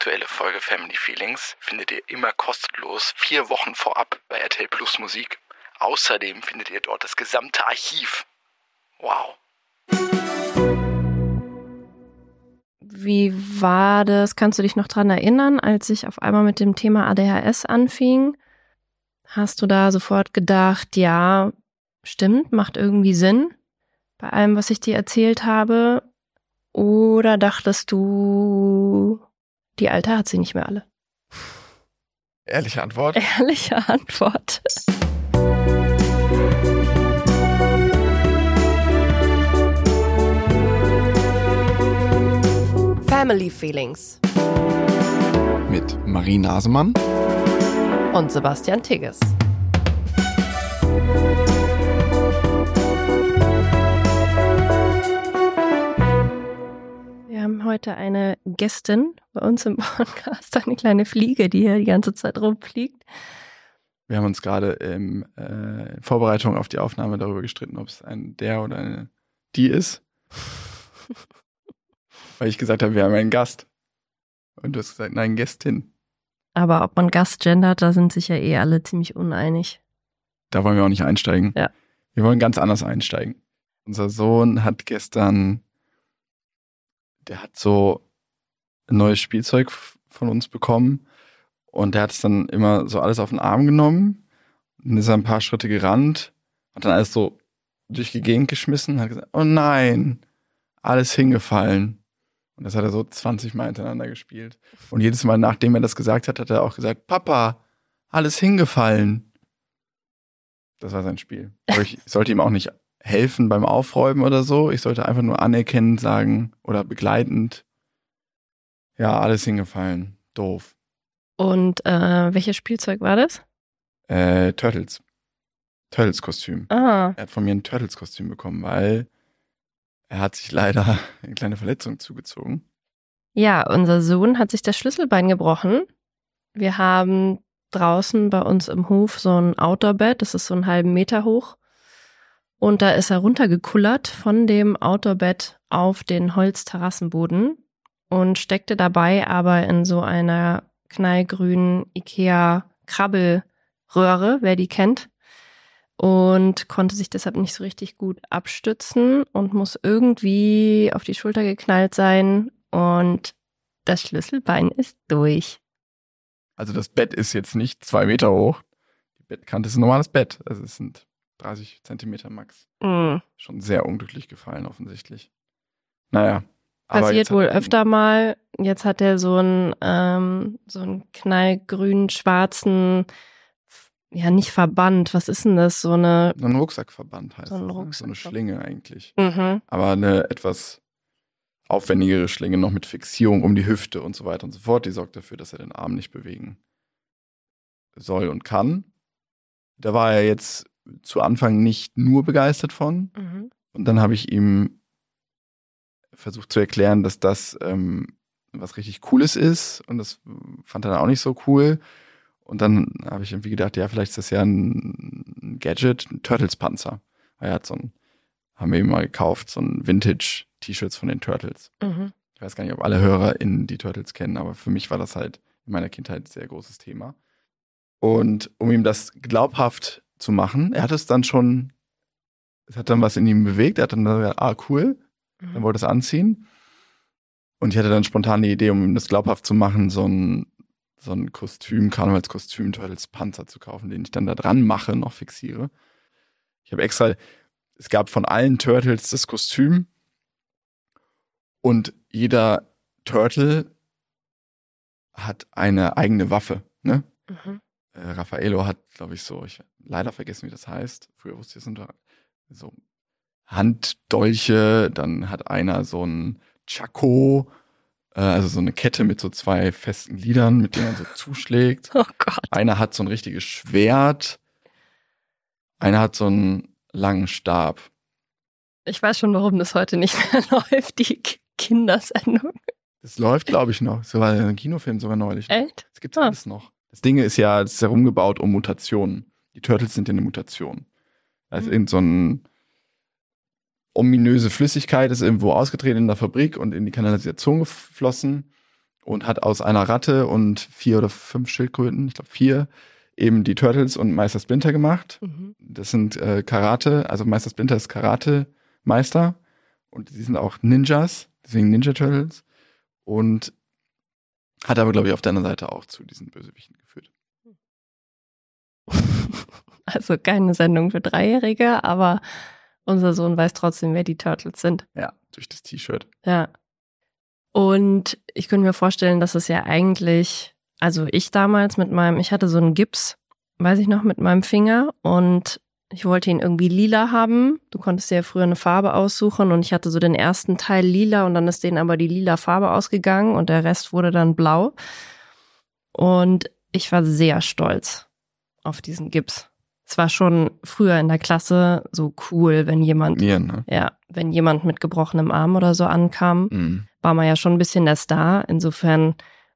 aktuelle Folge Family Feelings findet ihr immer kostenlos vier Wochen vorab bei RTL Plus Musik. Außerdem findet ihr dort das gesamte Archiv. Wow. Wie war das? Kannst du dich noch dran erinnern, als ich auf einmal mit dem Thema ADHS anfing? Hast du da sofort gedacht, ja, stimmt, macht irgendwie Sinn bei allem, was ich dir erzählt habe? Oder dachtest du, die Alte hat sie nicht mehr alle? Ehrliche Antwort? Ehrliche Antwort. Family Feelings Mit Marie Nasemann und Sebastian Tigges. Haben heute eine Gästin bei uns im Podcast, eine kleine Fliege, die hier die ganze Zeit rumfliegt. Wir haben uns gerade in äh, Vorbereitung auf die Aufnahme darüber gestritten, ob es ein der oder eine die ist. Weil ich gesagt habe, wir haben einen Gast. Und du hast gesagt, nein, Gästin. Aber ob man Gast gendert, da sind sich ja eh alle ziemlich uneinig. Da wollen wir auch nicht einsteigen. Ja. Wir wollen ganz anders einsteigen. Unser Sohn hat gestern, der hat so ein neues Spielzeug von uns bekommen und der hat es dann immer so alles auf den Arm genommen und ist ein paar Schritte gerannt, hat dann alles so durch die Gegend geschmissen, hat gesagt, oh nein, alles hingefallen. Und das hat er so 20 Mal hintereinander gespielt. Und jedes Mal, nachdem er das gesagt hat, hat er auch gesagt, Papa, alles hingefallen. Das war sein Spiel. Aber ich sollte ihm auch nicht helfen beim Aufräumen oder so. Ich sollte einfach nur anerkennend sagen oder begleitend, ja, alles hingefallen. Doof. Und äh, welches Spielzeug war das? Äh, Turtles. Turtles-Kostüm. Ah, Er hat von mir ein Turtles-Kostüm bekommen, weil er hat sich leider eine kleine Verletzung zugezogen. ja, unser Sohn hat sich das Schlüsselbein gebrochen. Wir haben draußen bei uns im Hof so ein Outdoorbett, das ist so einen halben Meter hoch. Und da ist er runtergekullert von dem Outdoorbett auf den Holzterrassenboden und steckte dabei aber in so einer knallgrünen Ikea-Krabbelröhre, wer die kennt. Und konnte sich deshalb nicht so richtig gut abstützen und muss irgendwie auf die Schulter geknallt sein. Und das Schlüsselbein ist durch. Also das Bett ist jetzt nicht zwei Meter hoch. Die Bettkante ist ein normales Bett. Also es sind 30 Zentimeter max. Mm. Schon sehr unglücklich gefallen, offensichtlich. Naja. Passiert wohl er- öfter mal. Jetzt hat er so einen, ähm, so einen knallgrün schwarzen, ja nicht Verband, was ist denn das? So eine, So ein Rucksackverband heißt So ein das, ne? So eine. Schlinge eigentlich. mhm. Aber eine etwas aufwendigere Schlinge noch mit Fixierung um die Hüfte und so weiter und so fort. Die sorgt dafür, dass er den Arm nicht bewegen soll und kann. Da war er jetzt zu Anfang nicht nur begeistert von. Mhm. Und dann habe ich ihm versucht zu erklären, dass das ähm, was richtig Cooles ist. Und das fand er dann auch nicht so cool. Und dann habe ich irgendwie gedacht, ja, vielleicht ist das ja ein Gadget, ein Turtles-Panzer. Er hat so ein, haben wir ihm mal gekauft, so ein Vintage-T-Shirts von den Turtles. Mhm. Ich weiß gar nicht, ob alle HörerInnen die Turtles kennen, aber für mich war das halt in meiner Kindheit ein sehr großes Thema. Und um ihm das glaubhaft zu machen, er hat es dann schon, es hat dann was in ihm bewegt, er hat dann gesagt, ah, cool, dann Mhm. wollte er es anziehen. Und ich hatte dann spontan die Idee, um ihm das glaubhaft zu machen, so ein, so ein Kostüm, Karnevalskostüm, Turtles Panzer zu kaufen, den ich dann da dran mache, noch fixiere. Ich habe extra, es gab von allen Turtles das Kostüm und jeder Turtle hat eine eigene Waffe, ne? Mhm. Äh, Raffaello hat, glaube ich, so, ich leider vergessen, wie das heißt. Früher wusste ich es unter so Handdolche, dann hat einer so ein Chaco, äh, also so eine Kette mit so zwei festen Gliedern, mit denen man so zuschlägt. Oh Gott. Einer hat so ein richtiges Schwert, einer hat so einen langen Stab. Ich weiß schon, warum das heute nicht mehr läuft, die Kindersendung. Das läuft, glaube ich, noch. So war ein Kinofilm sogar neulich. Echt? Das gibt's Ah. alles noch. Das Ding ist ja, es ist herumgebaut um Mutationen. Die Turtles sind ja eine Mutation. Da ist Mhm. irgend so ein ominöse Flüssigkeit, ist irgendwo ausgetreten in der Fabrik und in die Kanalisation geflossen. und hat aus einer Ratte und vier oder fünf Schildkröten, ich glaube vier, eben die Turtles und Meister Splinter gemacht. Mhm. Das sind äh, Karate, also Meister Splinter ist Karate-Meister und die sind auch Ninjas, deswegen Ninja Turtles. Und hat aber, glaube ich, auf deiner Seite auch zu diesen Bösewichten. Also keine Sendung für Dreijährige, aber unser Sohn weiß trotzdem, wer die Turtles sind. Ja, durch das T-Shirt. Ja. Und ich könnte mir vorstellen, dass es ja eigentlich, also ich damals mit meinem, ich hatte so einen Gips, weiß ich noch, mit meinem Finger und ich wollte ihn irgendwie lila haben. Du konntest dir ja früher eine Farbe aussuchen und ich hatte so den ersten Teil lila und dann ist denen aber die lila Farbe ausgegangen und der Rest wurde dann blau. Und ich war sehr stolz auf diesen Gips. Es war schon früher in der Klasse so cool, wenn jemand, Mir, ne? ja, wenn jemand mit gebrochenem Arm oder so ankam, Mhm. war man ja schon ein bisschen der Star. Insofern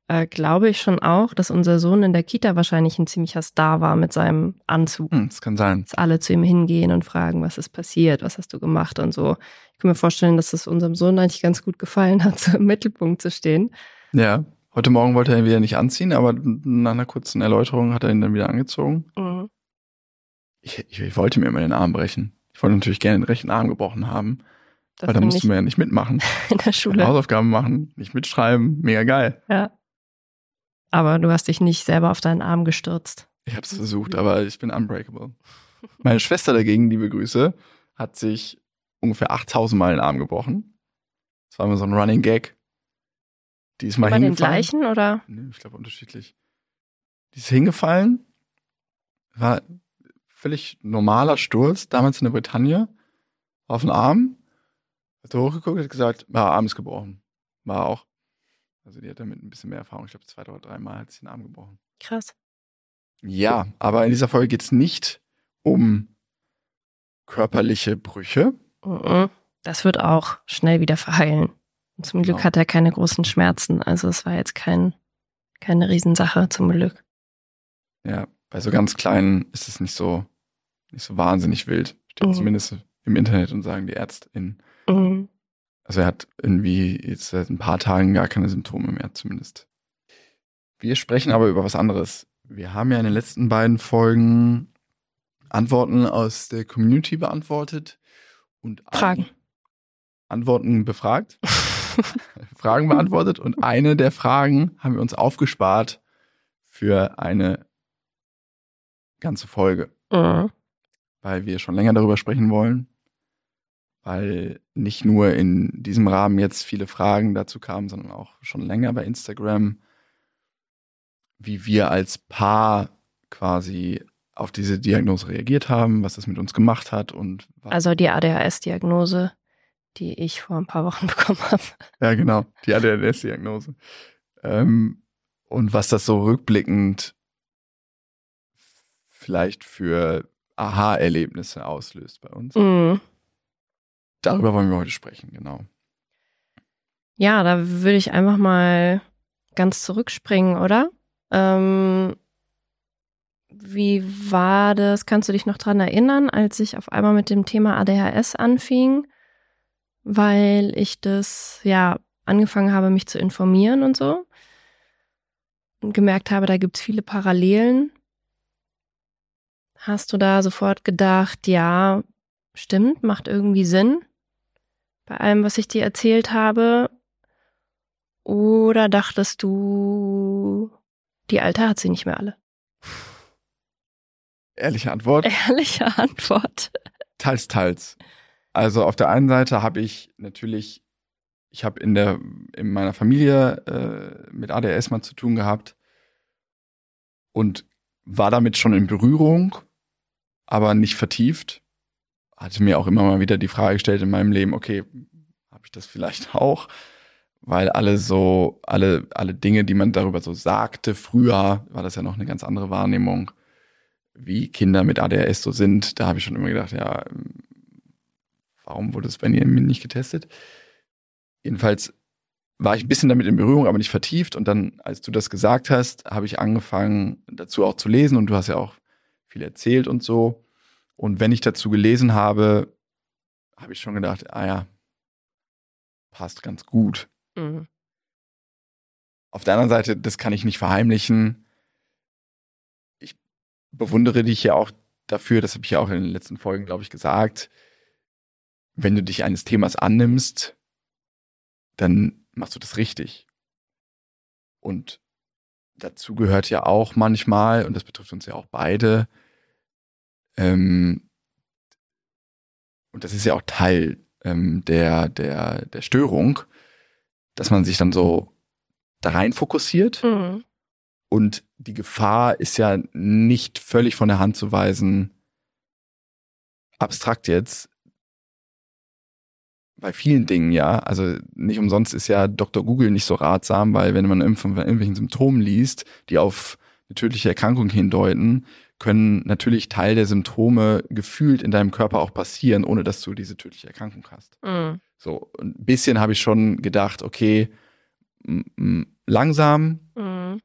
äh, glaube ich schon auch, dass unser Sohn in der Kita wahrscheinlich ein ziemlicher Star war mit seinem Anzug. Hm, das kann sein. Dass alle zu ihm hingehen und fragen, was ist passiert, was hast du gemacht und so. Ich kann mir vorstellen, dass es unserem Sohn eigentlich ganz gut gefallen hat, so im Mittelpunkt zu stehen. Ja. Heute Morgen wollte er ihn wieder nicht anziehen, aber nach einer kurzen Erläuterung hat er ihn dann wieder angezogen. Mhm. Ich, ich, ich wollte mir immer den Arm brechen. Ich wollte natürlich gerne den rechten Arm gebrochen haben, Das weil da mussten wir ja nicht mitmachen. in der Schule. Hausaufgaben machen, nicht mitschreiben. Mega geil. Ja. Aber du hast dich nicht selber auf deinen Arm gestürzt. Ich habe es versucht, aber ich bin unbreakable. Meine Schwester dagegen, liebe Grüße, hat sich ungefähr 8000 Mal den Arm gebrochen. Das war immer so ein Running Gag. Die ist mal den hingefallen. gleichen oder? Nee, ich glaube unterschiedlich. Die ist hingefallen, war völlig normaler Sturz, damals in der Bretagne, auf den Arm, hat hochgeguckt, hat gesagt, ja, Arm ist gebrochen. War auch. Also die hat damit ein bisschen mehr Erfahrung. Ich glaube, zwei oder dreimal hat sie den Arm gebrochen. Krass. Ja, aber in dieser Folge geht es nicht um körperliche Brüche. Das wird auch schnell wieder verheilen. Zum Glück Genau. hat er keine großen Schmerzen. Also es war jetzt kein, keine Riesensache, zum Glück. Ja, bei so ganz kleinen ist es nicht so, nicht so wahnsinnig wild. Steht Mhm. zumindest im Internet und sagen die ÄrztInnen. Mhm. Also er hat irgendwie jetzt seit ein paar Tagen gar keine Symptome mehr zumindest. Wir sprechen aber über was anderes. Wir haben ja in den letzten beiden Folgen Antworten aus der Community beantwortet und Fragen. Antworten befragt, Fragen beantwortet und eine der Fragen haben wir uns aufgespart für eine ganze Folge Mhm. weil wir schon länger darüber sprechen wollen, weil nicht nur in diesem Rahmen jetzt viele Fragen dazu kamen, sondern auch schon länger bei Instagram, wie wir als Paar quasi auf diese Diagnose reagiert haben, was das mit uns gemacht hat und was, Also die ADHS-Diagnose, die ich vor ein paar Wochen bekommen habe. ja genau, die ADHS-Diagnose. Ähm, und was das so rückblickend vielleicht für Aha-Erlebnisse auslöst bei uns. Mhm. Darüber wollen wir heute sprechen, genau. Ja, da würde ich einfach mal ganz zurückspringen, oder? Ähm, wie war das? Kannst du dich noch dran erinnern, als ich auf einmal mit dem Thema ADHS anfing? Weil ich das, ja, angefangen habe, mich zu informieren und so. Und gemerkt habe, da gibt's viele Parallelen. Hast du da sofort gedacht, ja, stimmt, macht irgendwie Sinn? Bei allem, was ich dir erzählt habe? Oder dachtest du, die Alte hat sie nicht mehr alle? Ehrliche Antwort, Ehrliche Antwort. teils, teils. Also auf der einen Seite habe ich natürlich, ich habe in der in meiner Familie äh, mit ADHS mal zu tun gehabt und war damit schon in Berührung, aber nicht vertieft. Hatte mir auch immer mal wieder die Frage gestellt in meinem Leben, okay, habe ich das vielleicht auch? Weil alle so, alle, alle Dinge, die man darüber so sagte, früher war das ja noch eine ganz andere Wahrnehmung, wie Kinder mit ADHS so sind. Da habe ich schon immer gedacht, ja, warum wurde es bei mir nicht getestet? Jedenfalls war ich ein bisschen damit in Berührung, aber nicht vertieft. Und dann, als du das gesagt hast, habe ich angefangen, dazu auch zu lesen. Und du hast ja auch viel erzählt und so. Und wenn ich dazu gelesen habe, habe ich schon gedacht, ah ja, passt ganz gut. Mhm. Auf der anderen Seite, das kann ich nicht verheimlichen. Ich bewundere dich ja auch dafür, das habe ich ja auch in den letzten Folgen, glaube ich, gesagt. Wenn du dich eines Themas annimmst, dann machst du das richtig. Und dazu gehört ja auch manchmal, und das betrifft uns ja auch beide, ähm, und das ist ja auch Teil ähm, der, der, der Störung, dass man sich dann so da rein fokussiert. Mhm. Und die Gefahr ist ja nicht völlig von der Hand zu weisen, abstrakt jetzt, bei vielen Dingen ja. Also nicht umsonst ist ja Dr. Google nicht so ratsam, weil wenn man von irgendwelchen Symptomen liest, die auf eine tödliche Erkrankung hindeuten, können natürlich Teil der Symptome gefühlt in deinem Körper auch passieren, ohne dass du diese tödliche Erkrankung hast. Mhm. So, ein bisschen habe ich schon gedacht, okay, langsam. Mhm.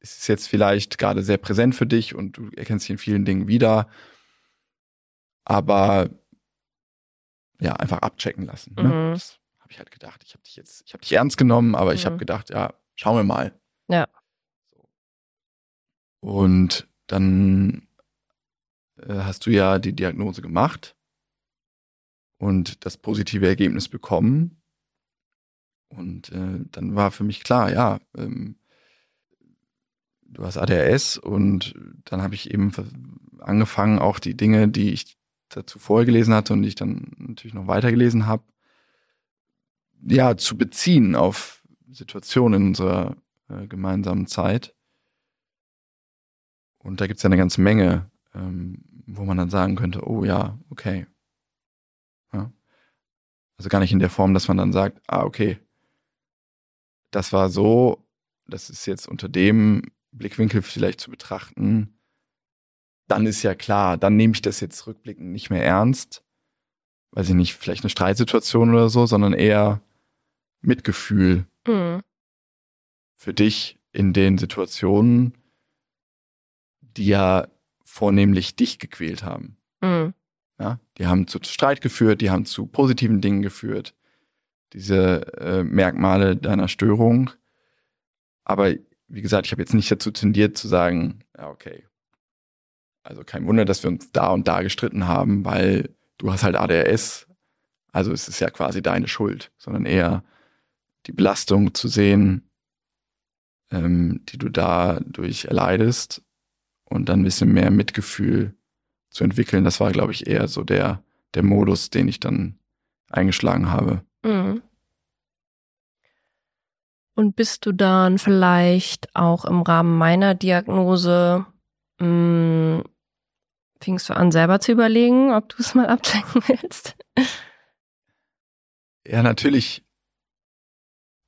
Es ist jetzt vielleicht gerade sehr präsent für dich und du erkennst dich in vielen Dingen wieder. Aber ja, einfach abchecken lassen. Ne? Mhm. Das habe ich halt gedacht. Ich habe dich jetzt, ich habe dich ernst genommen, aber ich Mhm. habe gedacht, ja, schauen wir mal. Ja. Und dann äh, hast du ja die Diagnose gemacht und das positive Ergebnis bekommen. Und äh, dann war für mich klar, ja, ähm, du hast ADHS und dann habe ich eben angefangen, auch die Dinge, die ich dazu vorher gelesen hatte und ich dann natürlich noch weitergelesen habe, ja, zu beziehen auf Situationen in unserer äh, gemeinsamen Zeit. Und da gibt's ja eine ganze Menge, ähm, wo man dann sagen könnte, oh ja, okay. Ja. Also gar nicht in der Form, dass man dann sagt, ah, okay, das war so, das ist jetzt unter dem Blickwinkel vielleicht zu betrachten, dann ist ja klar, dann nehme ich das jetzt rückblickend nicht mehr ernst. Weiß ich nicht, vielleicht eine Streitsituation oder so, sondern eher Mitgefühl Mhm. für dich in den Situationen, die ja vornehmlich dich gequält haben. Mhm. Ja, die haben zu Streit geführt, die haben zu positiven Dingen geführt. Diese äh, Merkmale deiner Störung. Aber wie gesagt, ich habe jetzt nicht dazu tendiert zu sagen, ja, okay. Also kein Wunder, dass wir uns da und da gestritten haben, weil du hast halt ADHS. Also es ist ja quasi deine Schuld, sondern eher die Belastung zu sehen, ähm, die du dadurch erleidest und dann ein bisschen mehr Mitgefühl zu entwickeln. Das war, glaube ich, eher so der, der Modus, den ich dann eingeschlagen habe. Mhm. Und bist du dann vielleicht auch im Rahmen meiner Diagnose, mh, fingst du an, selber zu überlegen, ob du es mal abchecken willst? Ja, natürlich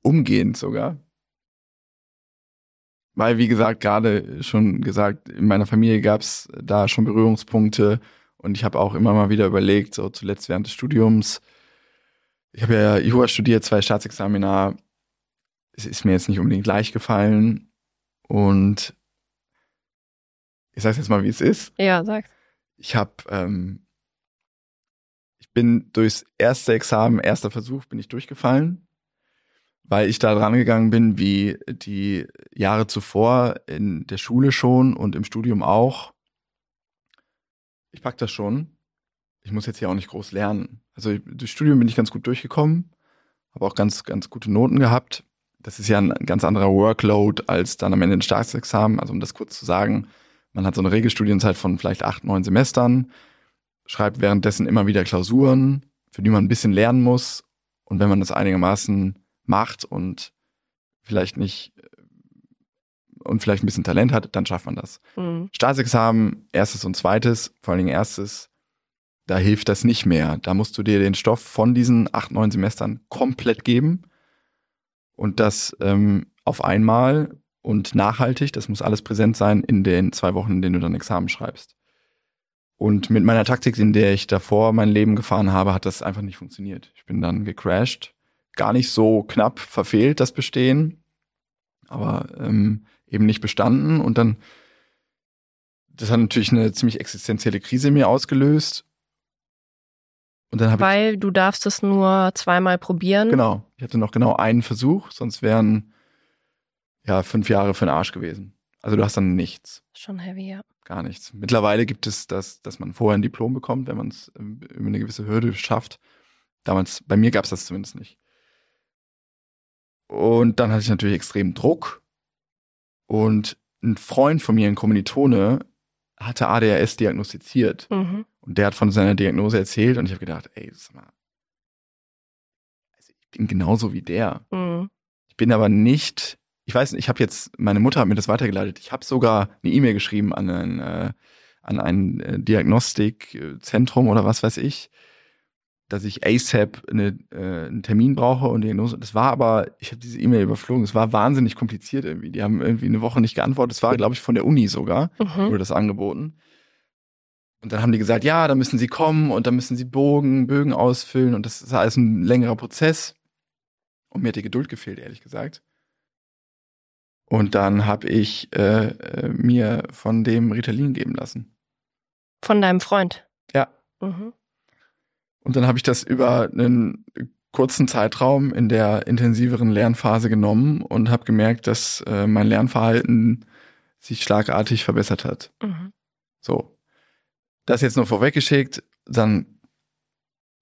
umgehend sogar. Weil, wie gesagt, gerade schon gesagt, in meiner Familie gab es da schon Berührungspunkte und ich habe auch immer mal wieder überlegt, so zuletzt während des Studiums, ich habe ja Jura studiert, zwei Staatsexamina, es ist mir jetzt nicht unbedingt leicht gefallen und ich sage jetzt mal, wie es ist. Ja, sag's. Ich habe, ähm, ich bin durchs erste Examen, erster Versuch, bin ich durchgefallen, weil ich da dran gegangen bin, wie die Jahre zuvor in der Schule schon und im Studium auch. Ich pack das schon. Ich muss jetzt hier auch nicht groß lernen. Also ich, durchs Studium bin ich ganz gut durchgekommen, habe auch ganz, ganz gute Noten gehabt. Das ist ja ein ganz anderer Workload als dann am Ende ein Staatsexamen. Also um das kurz zu sagen, man hat so eine Regelstudienzeit von vielleicht acht, neun Semestern, schreibt währenddessen immer wieder Klausuren, für die man ein bisschen lernen muss. Und wenn man das einigermaßen macht und vielleicht nicht und vielleicht ein bisschen Talent hat, dann schafft man das. Mhm. Staatsexamen, erstes und zweites, vor allen Dingen erstes, da hilft das nicht mehr. Da musst du dir den Stoff von diesen acht, neun Semestern komplett geben und das ähm, auf einmal und nachhaltig. Das muss alles präsent sein in den zwei Wochen, in denen du dann Examen schreibst. Und mit meiner Taktik, in der ich davor mein Leben gefahren habe, hat das einfach nicht funktioniert. Ich bin dann gecrashed. Gar nicht so knapp verfehlt, das Bestehen, aber ähm, eben nicht bestanden. Und dann, das hat natürlich eine ziemlich existenzielle Krise in mir ausgelöst. Und dann habe ich Weil du darfst es nur zweimal probieren. Genau. Ich hatte noch genau einen Versuch, sonst wären ja, fünf Jahre für den Arsch gewesen. Also du hast dann nichts. Schon heavy, ja. Gar nichts. Mittlerweile gibt es das, dass man vorher ein Diplom bekommt, wenn man es ähm, über eine gewisse Hürde schafft. Damals, bei mir gab es das zumindest nicht. Und dann hatte ich natürlich extrem Druck. Und ein Freund von mir, ein Kommilitone, hatte ADHS diagnostiziert. Mhm. Und der hat von seiner Diagnose erzählt und ich habe gedacht, ey, sag mal, also ich bin genauso wie der. Mhm. Ich bin aber nicht, ich weiß nicht, ich habe jetzt, meine Mutter hat mir das weitergeleitet. Ich habe sogar eine E-Mail geschrieben an ein, äh, an ein äh, Diagnostikzentrum oder was weiß ich, dass ich ASAP eine, äh, einen Termin brauche und Diagnose. Das war aber, ich habe diese E-Mail überflogen, es war wahnsinnig kompliziert irgendwie. Die haben irgendwie eine Woche nicht geantwortet. Es war, glaube ich, von der Uni sogar, Mhm. wurde das angeboten. Und dann haben die gesagt, ja, da müssen sie kommen und dann müssen sie Bogen, Bögen ausfüllen und das ist alles ein längerer Prozess. Und mir hat die Geduld gefehlt, ehrlich gesagt. Und dann habe ich äh, äh, mir von dem Ritalin geben lassen. Von deinem Freund. Ja. Mhm. Und dann habe ich das über einen kurzen Zeitraum in der intensiveren Lernphase genommen und habe gemerkt, dass äh, mein Lernverhalten sich schlagartig verbessert hat. Mhm. So. Das jetzt nur vorweggeschickt, dann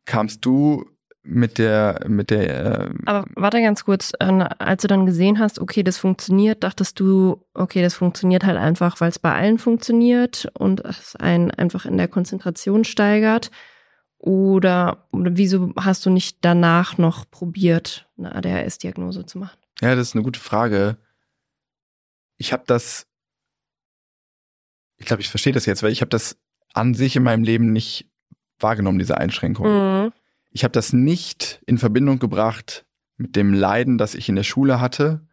kamst du mit der, mit der, äh, Aber warte ganz kurz, äh, als du dann gesehen hast, okay, das funktioniert, dachtest du, okay, das funktioniert halt einfach, weil es bei allen funktioniert und es einen einfach in der Konzentration steigert? Oder, oder wieso hast du nicht danach noch probiert, eine ADHS-Diagnose zu machen? ja, das ist eine gute Frage. Ich habe das, ich glaube, ich verstehe das jetzt, weil ich habe das an sich in meinem Leben nicht wahrgenommen, diese Einschränkung. Mhm. Ich habe das nicht in Verbindung gebracht mit dem Leiden, das ich in der Schule hatte.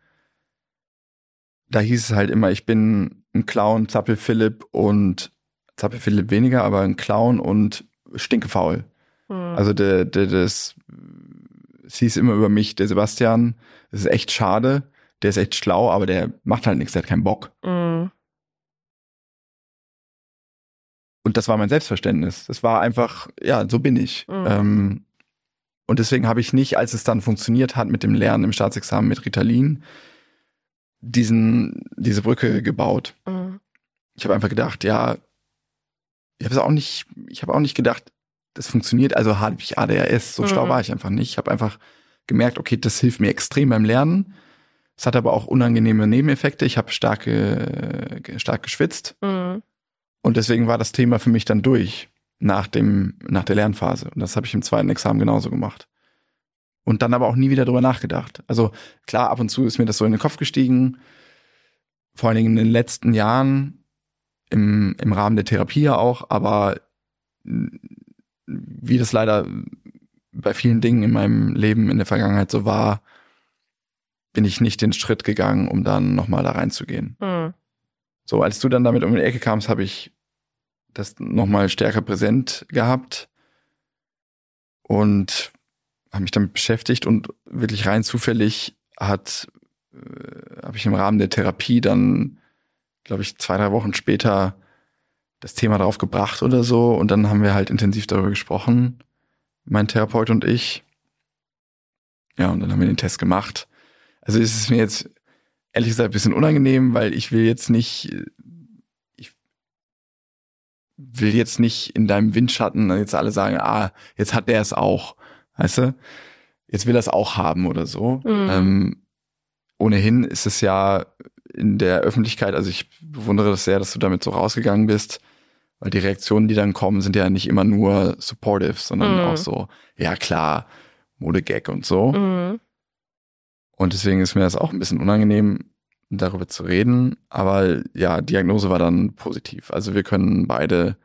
Da hieß es halt immer, ich bin ein Clown, Zappel Philipp und Zappel Philipp weniger, aber ein Clown und stinkefaul. Mhm. Also der, der, das, es hieß immer über mich, der Sebastian, das ist echt schade, der ist echt schlau, aber der macht halt nichts, der hat keinen Bock. Mhm. Und das war mein Selbstverständnis. Das war einfach, ja, so bin ich. Mhm. Ähm, und deswegen habe ich nicht, als es dann funktioniert hat mit dem Lernen im Staatsexamen mit Ritalin, diesen, diese Brücke gebaut. Mhm. Ich habe einfach gedacht, ja, ich habe es auch nicht, ich habe auch nicht gedacht, das funktioniert, also habe ich ADHS, so schlau Mhm. war ich einfach nicht. Ich habe einfach gemerkt, okay, das hilft mir extrem beim Lernen. Es hat aber auch unangenehme Nebeneffekte. Ich habe stark, ge- stark geschwitzt. Mhm. Und deswegen war das Thema für mich dann durch nach dem, nach der Lernphase. Und das habe ich im zweiten Examen genauso gemacht. Und dann aber auch nie wieder drüber nachgedacht. Also klar, ab und zu ist mir das so in den Kopf gestiegen. Vor allen Dingen in den letzten Jahren im, im Rahmen der Therapie ja auch, aber wie das leider bei vielen Dingen in meinem Leben in der Vergangenheit so war, bin ich nicht den Schritt gegangen, um dann nochmal da reinzugehen. Mhm. So, als du dann damit um die Ecke kamst, habe ich das nochmal stärker präsent gehabt und habe mich damit beschäftigt und wirklich rein zufällig hat äh, habe ich im Rahmen der Therapie dann, glaube ich, zwei, drei Wochen später das Thema drauf gebracht oder so und dann haben wir halt intensiv darüber gesprochen, mein Therapeut und ich. Ja, und dann haben wir den Test gemacht. Also ist es mir jetzt ehrlich gesagt ein bisschen unangenehm, weil ich will jetzt nicht, ich will jetzt nicht in deinem Windschatten jetzt alle sagen, ah, jetzt hat der es auch, weißt du? Jetzt will er es auch haben oder so. Mhm. Ähm, ohnehin ist es ja in der Öffentlichkeit, also ich bewundere das sehr, dass du damit so rausgegangen bist, weil die Reaktionen, die dann kommen, sind ja nicht immer nur supportive, sondern Mhm. auch so, ja klar, Modegag und so. Mhm. Und deswegen ist mir das auch ein bisschen unangenehm, darüber zu reden. Aber ja, Diagnose war dann positiv. Also wir können beide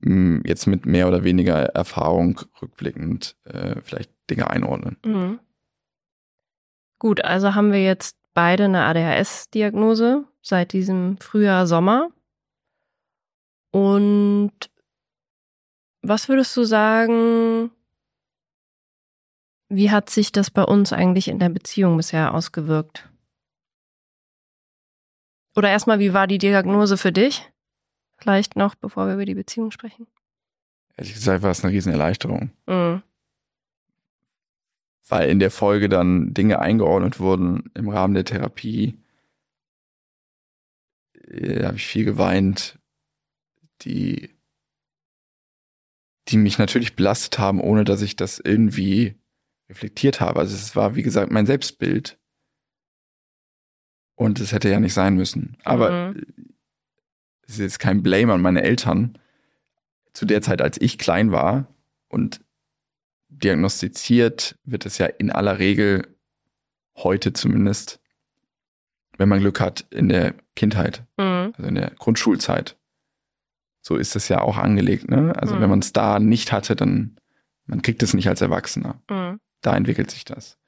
mh, jetzt mit mehr oder weniger Erfahrung rückblickend äh, vielleicht Dinge einordnen. Mhm. Gut, also haben wir jetzt beide eine ADHS-Diagnose seit diesem Frühjahr, Sommer. Und was würdest du sagen, wie hat sich das bei uns eigentlich in der Beziehung bisher ausgewirkt? Oder erstmal, wie war die Diagnose für dich? Vielleicht noch, bevor wir über die Beziehung sprechen. Ehrlich gesagt war es eine Riesenerleichterung. Mhm. weil in der Folge dann Dinge eingeordnet wurden im Rahmen der Therapie. Da habe ich viel geweint, die, die mich natürlich belastet haben, ohne dass ich das irgendwie reflektiert habe. Also es war, wie gesagt, mein Selbstbild. Und es hätte ja nicht sein müssen. Aber Mhm. es ist jetzt kein Blame an meine Eltern. Zu der Zeit, als ich klein war und diagnostiziert wird es ja in aller Regel heute zumindest, wenn man Glück hat, in der Kindheit, Mhm. also in der Grundschulzeit. So ist es ja auch angelegt, ne? Also Mhm. wenn man es da nicht hatte, dann man kriegt es nicht als Erwachsener. Mhm. Da entwickelt sich das.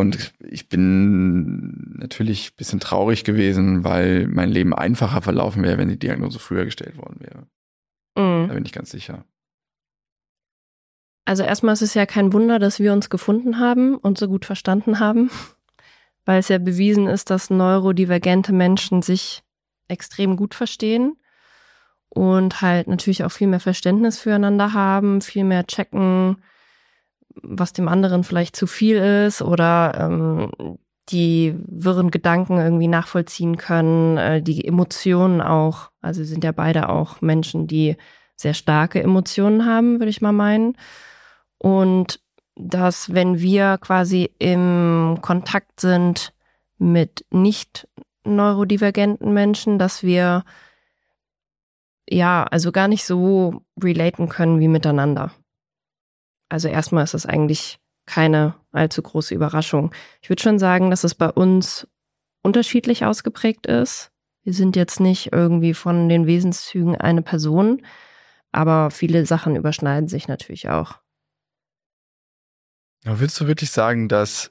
Und ich bin natürlich ein bisschen traurig gewesen, weil mein Leben einfacher verlaufen wäre, wenn die Diagnose früher gestellt worden wäre. Mhm. Da bin ich ganz sicher. Also erstmal ist es ja kein Wunder, dass wir uns gefunden haben und so gut verstanden haben, weil es ja bewiesen ist, dass neurodivergente Menschen sich extrem gut verstehen und halt natürlich auch viel mehr Verständnis füreinander haben, viel mehr checken, was dem anderen vielleicht zu viel ist oder ähm, die wirren Gedanken irgendwie nachvollziehen können, äh, die Emotionen auch. Also sind ja beide auch Menschen, die sehr starke Emotionen haben, würde ich mal meinen. Und dass, wenn wir quasi im Kontakt sind mit nicht neurodivergenten Menschen, dass wir ja, also gar nicht so relaten können wie miteinander. Also erstmal ist es eigentlich keine allzu große Überraschung. Ich würde schon sagen, dass es bei uns unterschiedlich ausgeprägt ist. Wir sind jetzt nicht irgendwie von den Wesenszügen eine Person, aber viele Sachen überschneiden sich natürlich auch. Aber würdest du wirklich sagen, dass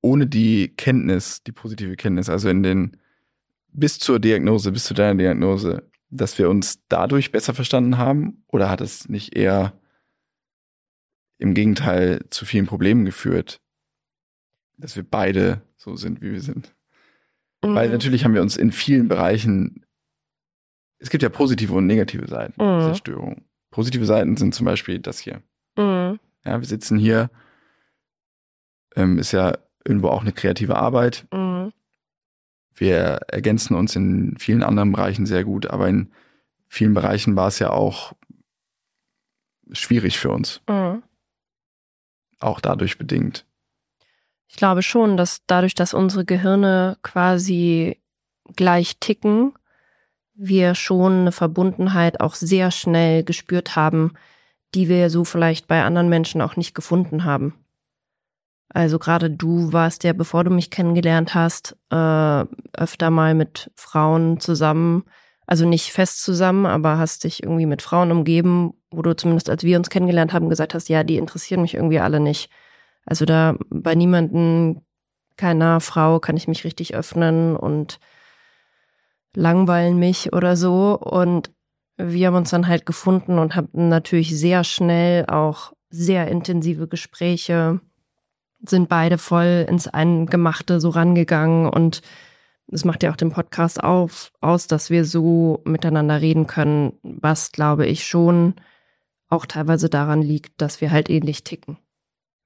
ohne die Kenntnis, die positive Kenntnis, also in den bis zur Diagnose, bis zu deiner Diagnose, dass wir uns dadurch besser verstanden haben? Oder hat es nicht eher im Gegenteil zu vielen Problemen geführt, dass wir beide so sind, wie wir sind? Weil Mhm. natürlich haben wir uns in vielen Bereichen, es gibt ja positive und negative Seiten Mhm. dieser Störung. Positive Seiten sind zum Beispiel das hier. Mhm. Ja, wir sitzen hier, ähm, ist ja irgendwo auch eine kreative Arbeit. Mhm. Wir ergänzen uns in vielen anderen Bereichen sehr gut, aber in vielen Bereichen war es ja auch schwierig für uns, Mhm. Auch dadurch bedingt. Ich glaube schon, dass dadurch, dass unsere Gehirne quasi gleich ticken, wir schon eine Verbundenheit auch sehr schnell gespürt haben, die wir so vielleicht bei anderen Menschen auch nicht gefunden haben. Also gerade du warst ja, bevor du mich kennengelernt hast, äh, öfter mal mit Frauen zusammen, also nicht fest zusammen, aber hast dich irgendwie mit Frauen umgeben, wo du zumindest als wir uns kennengelernt haben, gesagt hast, ja, die interessieren mich irgendwie alle nicht. Also da bei niemanden, keiner Frau kann ich mich richtig öffnen und langweilen mich oder so. Und wir haben uns dann halt gefunden und hatten natürlich sehr schnell auch sehr intensive Gespräche, sind beide voll ins Eingemachte so rangegangen und es macht ja auch den Podcast auf, aus, dass wir so miteinander reden können, was glaube ich schon auch teilweise daran liegt, dass wir halt ähnlich ticken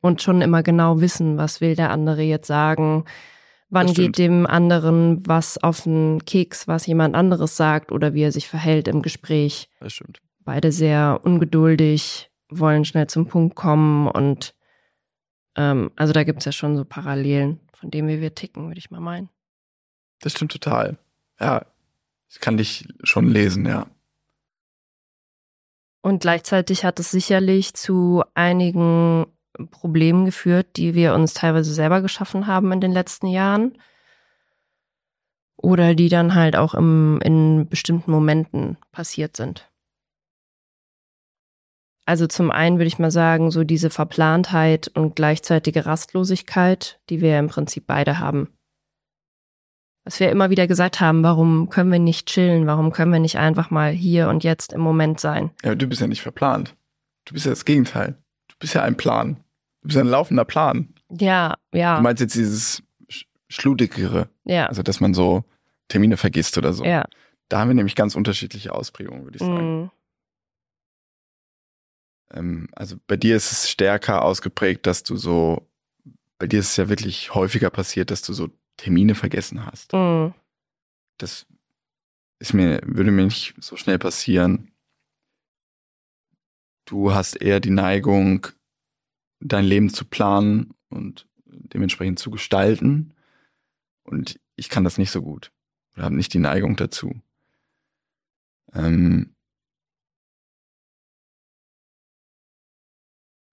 und schon immer genau wissen, was will der andere jetzt sagen, wann Das geht dem anderen was auf den Keks, was jemand anderes sagt oder wie er sich verhält im Gespräch. Das stimmt. Beide sehr ungeduldig, wollen schnell zum Punkt kommen und ähm, also da gibt's ja schon so Parallelen, von denen wie wir ticken, würde ich mal meinen. Das stimmt total. Ja, ich kann dich schon lesen, ja. Und gleichzeitig hat es sicherlich zu einigen Problemen geführt, die wir uns teilweise selber geschaffen haben in den letzten Jahren. Oder die dann halt auch im, in bestimmten Momenten passiert sind. Also zum einen würde ich mal sagen, so diese Verplantheit und gleichzeitige Rastlosigkeit, die wir im Prinzip beide haben. Was wir immer wieder gesagt haben, warum können wir nicht chillen, warum können wir nicht einfach mal hier und jetzt im Moment sein? Ja, du bist ja nicht verplant. Du bist ja das Gegenteil. Du bist ja ein Plan. Du bist ein laufender Plan. Ja, ja, Du meinst jetzt dieses Sch- Schludigere, ja, also dass man so Termine vergisst oder so. ja. Da haben wir nämlich ganz unterschiedliche Ausprägungen, würde ich sagen. Mm. Ähm, also bei dir ist es stärker ausgeprägt, dass du so, bei dir ist es ja wirklich häufiger passiert, dass du so Termine vergessen hast. Mhm. Das ist mir, würde mir nicht so schnell passieren. Du hast eher die Neigung, dein Leben zu planen und dementsprechend zu gestalten. Und ich kann das nicht so gut. Oder habe nicht die Neigung dazu. Ähm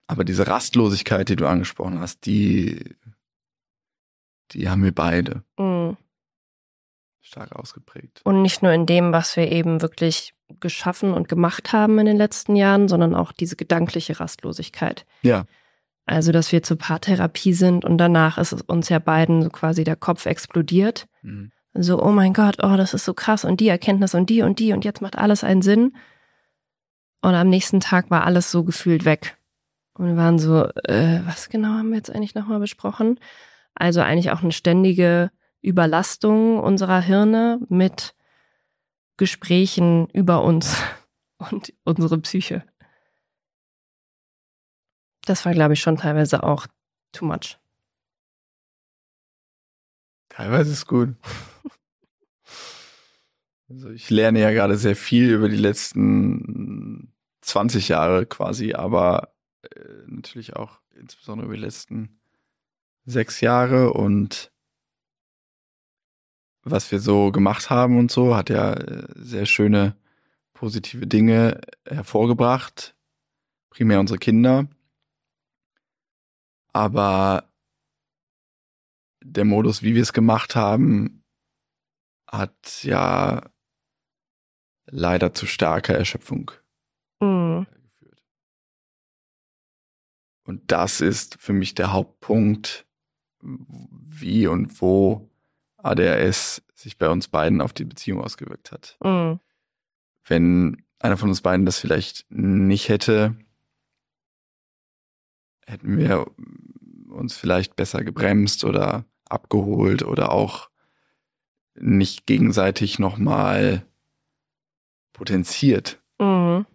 aber diese Rastlosigkeit, die du angesprochen hast, die, die haben wir beide Mhm. stark ausgeprägt. Und nicht nur in dem, was wir eben wirklich geschaffen und gemacht haben in den letzten Jahren, sondern auch diese gedankliche Rastlosigkeit. Ja, Also, dass wir zur Paartherapie sind und danach ist es uns ja beiden so quasi der Kopf explodiert. mhm. So, oh mein Gott, oh, das ist so krass und die Erkenntnis und die und die und jetzt macht alles einen Sinn. Und am nächsten Tag war alles so gefühlt weg. Und wir waren so, äh, was genau haben wir jetzt eigentlich nochmal besprochen? Also eigentlich auch eine ständige Überlastung unserer Hirne mit Gesprächen über uns und unsere Psyche. Das war, glaube ich, schon teilweise auch too much. Teilweise ist gut. Also ich lerne ja gerade sehr viel über die letzten 20 Jahre quasi, aber äh, natürlich auch insbesondere über die letzten sechs Jahre und was wir so gemacht haben und so, hat ja äh, sehr schöne positive Dinge hervorgebracht. Primär unsere Kinder. Aber der Modus, wie wir es gemacht haben, hat ja leider zu starker Erschöpfung Mhm. geführt. Und das ist für mich der Hauptpunkt, wie und wo ADHS sich bei uns beiden auf die Beziehung ausgewirkt hat. Mhm. Wenn einer von uns beiden das vielleicht nicht hätte, hätten wir uns vielleicht besser gebremst oder abgeholt oder auch nicht gegenseitig nochmal potenziert. Mhm.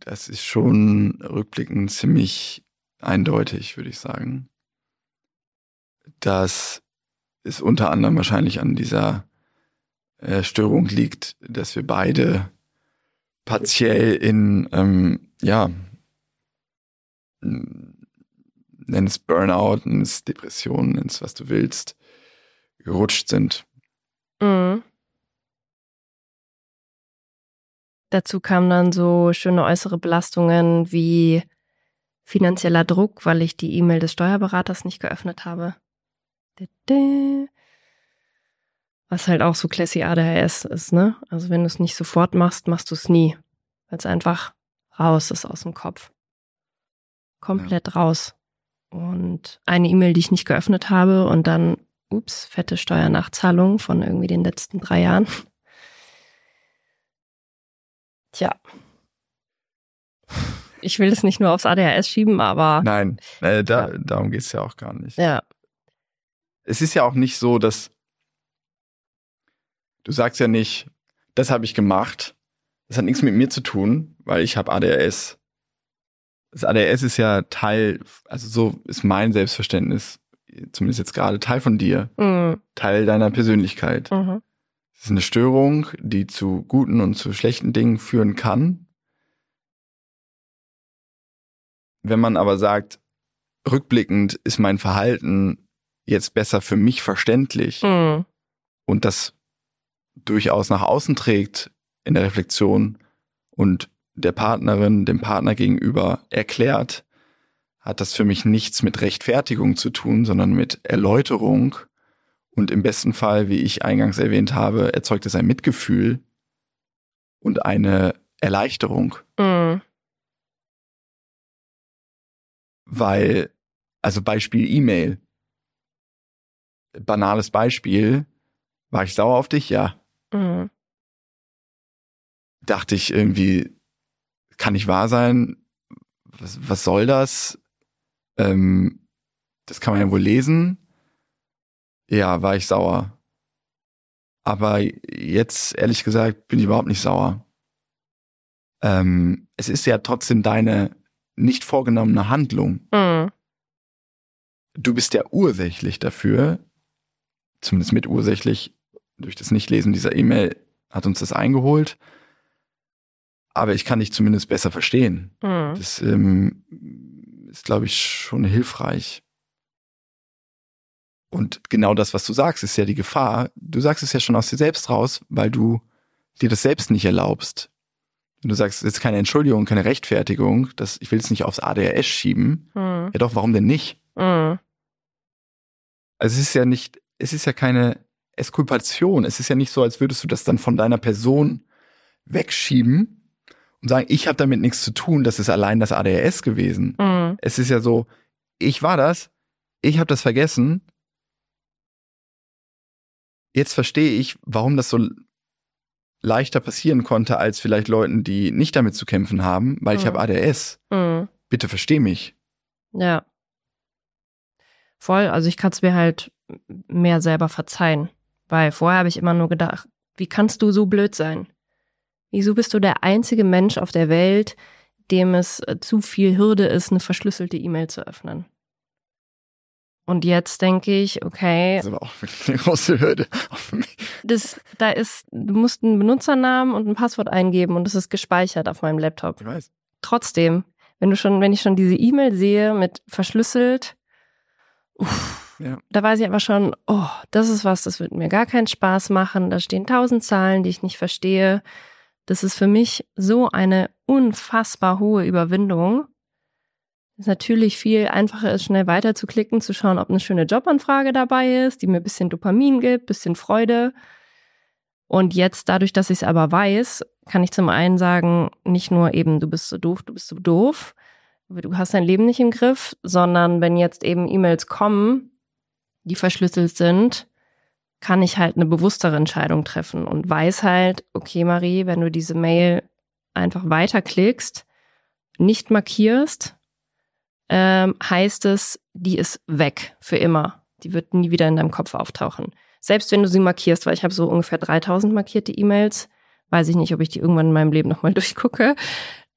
Das ist schon rückblickend ziemlich eindeutig, würde ich sagen. Dass es unter anderem wahrscheinlich an dieser äh, Störung liegt, dass wir beide partiell in, ähm, ja, nenn es Burnout, nenn es Depression, nenn es was du willst, gerutscht sind. Mhm. Dazu kamen dann so schöne äußere Belastungen wie finanzieller Druck, weil ich die E-Mail des Steuerberaters nicht geöffnet habe. Was halt auch so classy ADHS ist, ne? Also wenn du es nicht sofort machst, machst du es nie. Weil es einfach raus ist aus dem Kopf. Komplett raus. Und eine E-Mail, die ich nicht geöffnet habe und dann, ups, fette Steuernachzahlung von irgendwie den letzten drei Jahren. Tja. Ich will es nicht nur aufs ADHS schieben, aber Nein, äh, da, Ja. darum geht es ja auch gar nicht. ja. Es ist ja auch nicht so, dass du sagst ja nicht, das habe ich gemacht. Das hat nichts mit mir zu tun, weil ich habe ADHS. Das ADHS ist ja Teil, also so ist mein Selbstverständnis, zumindest jetzt gerade Teil von dir, Mhm. Teil deiner Persönlichkeit. Mhm. Es ist eine Störung, die zu guten und zu schlechten Dingen führen kann. Wenn man aber sagt, rückblickend ist mein Verhalten jetzt besser für mich verständlich Mhm. und das durchaus nach außen trägt in der Reflexion und der Partnerin, dem Partner gegenüber erklärt, hat das für mich nichts mit Rechtfertigung zu tun, sondern mit Erläuterung und im besten Fall, wie ich eingangs erwähnt habe, erzeugt es ein Mitgefühl und eine Erleichterung, Mhm. weil, also Beispiel E-Mail, banales Beispiel, war ich sauer auf dich? Ja. Mhm. dachte ich irgendwie, kann nicht wahr sein. Was, was soll das? Ähm, das kann man ja wohl lesen. Ja, war ich sauer. Aber jetzt, ehrlich gesagt, bin ich überhaupt nicht sauer. ähm, es ist ja trotzdem deine nicht vorgenommene Handlung. Mhm. Du bist ja ursächlich dafür, zumindest mitursächlich, durch das Nichtlesen dieser E-Mail hat uns das eingeholt. Aber ich kann dich zumindest besser verstehen. Mhm. Das ähm, ist, glaube ich, schon hilfreich. Und genau das, was du sagst, ist ja die Gefahr. Du sagst es ja schon aus dir selbst raus, weil du dir das selbst nicht erlaubst. Und du sagst, es ist keine Entschuldigung, keine Rechtfertigung, das, ich will es nicht aufs ADHS schieben. Mhm. Ja doch, warum denn nicht? Mhm. Also es ist ja nicht, es ist ja keine Eskulpation. Es ist ja nicht so, als würdest du das dann von deiner Person wegschieben und sagen, ich habe damit nichts zu tun, das ist allein das ADHS gewesen. Mhm. Es ist ja so, ich war das, ich habe das vergessen. Jetzt verstehe ich, warum das so leichter passieren konnte als vielleicht Leuten, die nicht damit zu kämpfen haben, weil ich Mhm. habe ADHS. Mhm. Bitte versteh mich. Ja. Voll, also ich kann es mir halt mehr selber verzeihen. Weil vorher habe ich immer nur gedacht, wie kannst du so blöd sein? Wieso bist du der einzige Mensch auf der Welt, dem es äh, zu viel Hürde ist, eine verschlüsselte E-Mail zu öffnen? Und jetzt denke ich, okay, Das ist aber auch wirklich eine große Hürde. Für mich. das, da ist, du musst einen Benutzernamen und ein Passwort eingeben und es ist gespeichert auf meinem Laptop. Ich weiß. Trotzdem, wenn du schon, wenn ich schon diese E-Mail sehe mit verschlüsselt, uff, Ja. da weiß ich aber schon, oh, das ist was, das wird mir gar keinen Spaß machen. Da stehen tausend Zahlen, die ich nicht verstehe. Das ist für mich so eine unfassbar hohe Überwindung. Es natürlich viel einfacher ist, schnell weiterzuklicken, zu schauen, ob eine schöne Jobanfrage dabei ist, die mir ein bisschen Dopamin gibt, bisschen Freude. Und jetzt, dadurch, dass ich es aber weiß, kann ich zum einen sagen, nicht nur eben, du bist so doof, du bist so doof, du hast dein Leben nicht im Griff, sondern wenn jetzt eben E-Mails kommen, die verschlüsselt sind, kann ich halt eine bewusstere Entscheidung treffen und weiß halt, okay, Marie, wenn du diese Mail einfach weiterklickst, nicht markierst, ähm, heißt es, die ist weg für immer. Die wird nie wieder in deinem Kopf auftauchen. Selbst wenn du sie markierst, weil ich habe so ungefähr 3000 markierte E-Mails, weiß ich nicht, ob ich die irgendwann in meinem Leben nochmal durchgucke.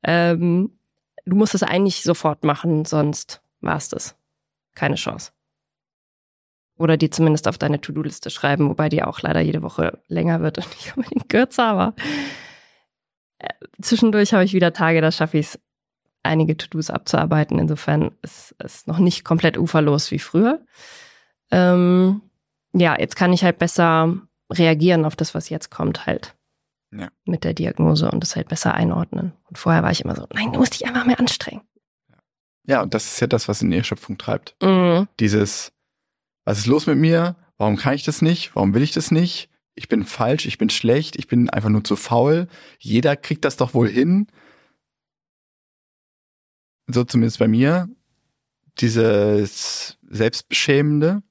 Ähm, du musst es eigentlich sofort machen, sonst war es das. Keine Chance. Oder die zumindest auf deine To-Do-Liste schreiben, wobei die auch leider jede Woche länger wird und nicht unbedingt kürzer, aber äh, zwischendurch habe ich wieder Tage, da schaffe ich es, einige To-Dos abzuarbeiten. Insofern ist es noch nicht komplett uferlos wie früher. Ähm, ja, jetzt kann ich halt besser reagieren auf das, was jetzt kommt, halt. Ja. Mit der Diagnose und das halt besser einordnen. Und vorher war ich immer so, nein, du musst dich einfach mehr anstrengen. Ja, und das ist ja das, was in die Erschöpfung treibt. Mhm. Dieses, was ist los mit mir? Warum kann ich das nicht? Warum will ich das nicht? Ich bin falsch, ich bin schlecht, ich bin einfach nur zu faul. Jeder kriegt das doch wohl hin. So zumindest bei mir. Dieses Selbstbeschämende.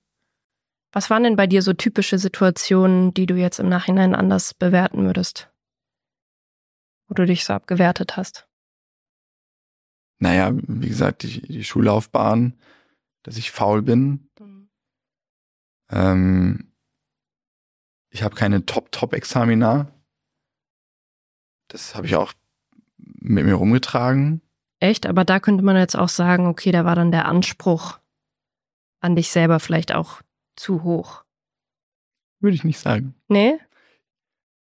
Was waren denn bei dir so typische Situationen, die du jetzt im Nachhinein anders bewerten würdest? Wo du dich so abgewertet hast? Naja, wie gesagt, die, die Schullaufbahn, dass ich faul bin. Ähm, ich habe keine Top-Top-Examina. Das habe ich auch mit mir rumgetragen. Echt? Aber da könnte man jetzt auch sagen, okay, da war dann der Anspruch an dich selber vielleicht auch zu hoch. Würde ich nicht sagen. Nee?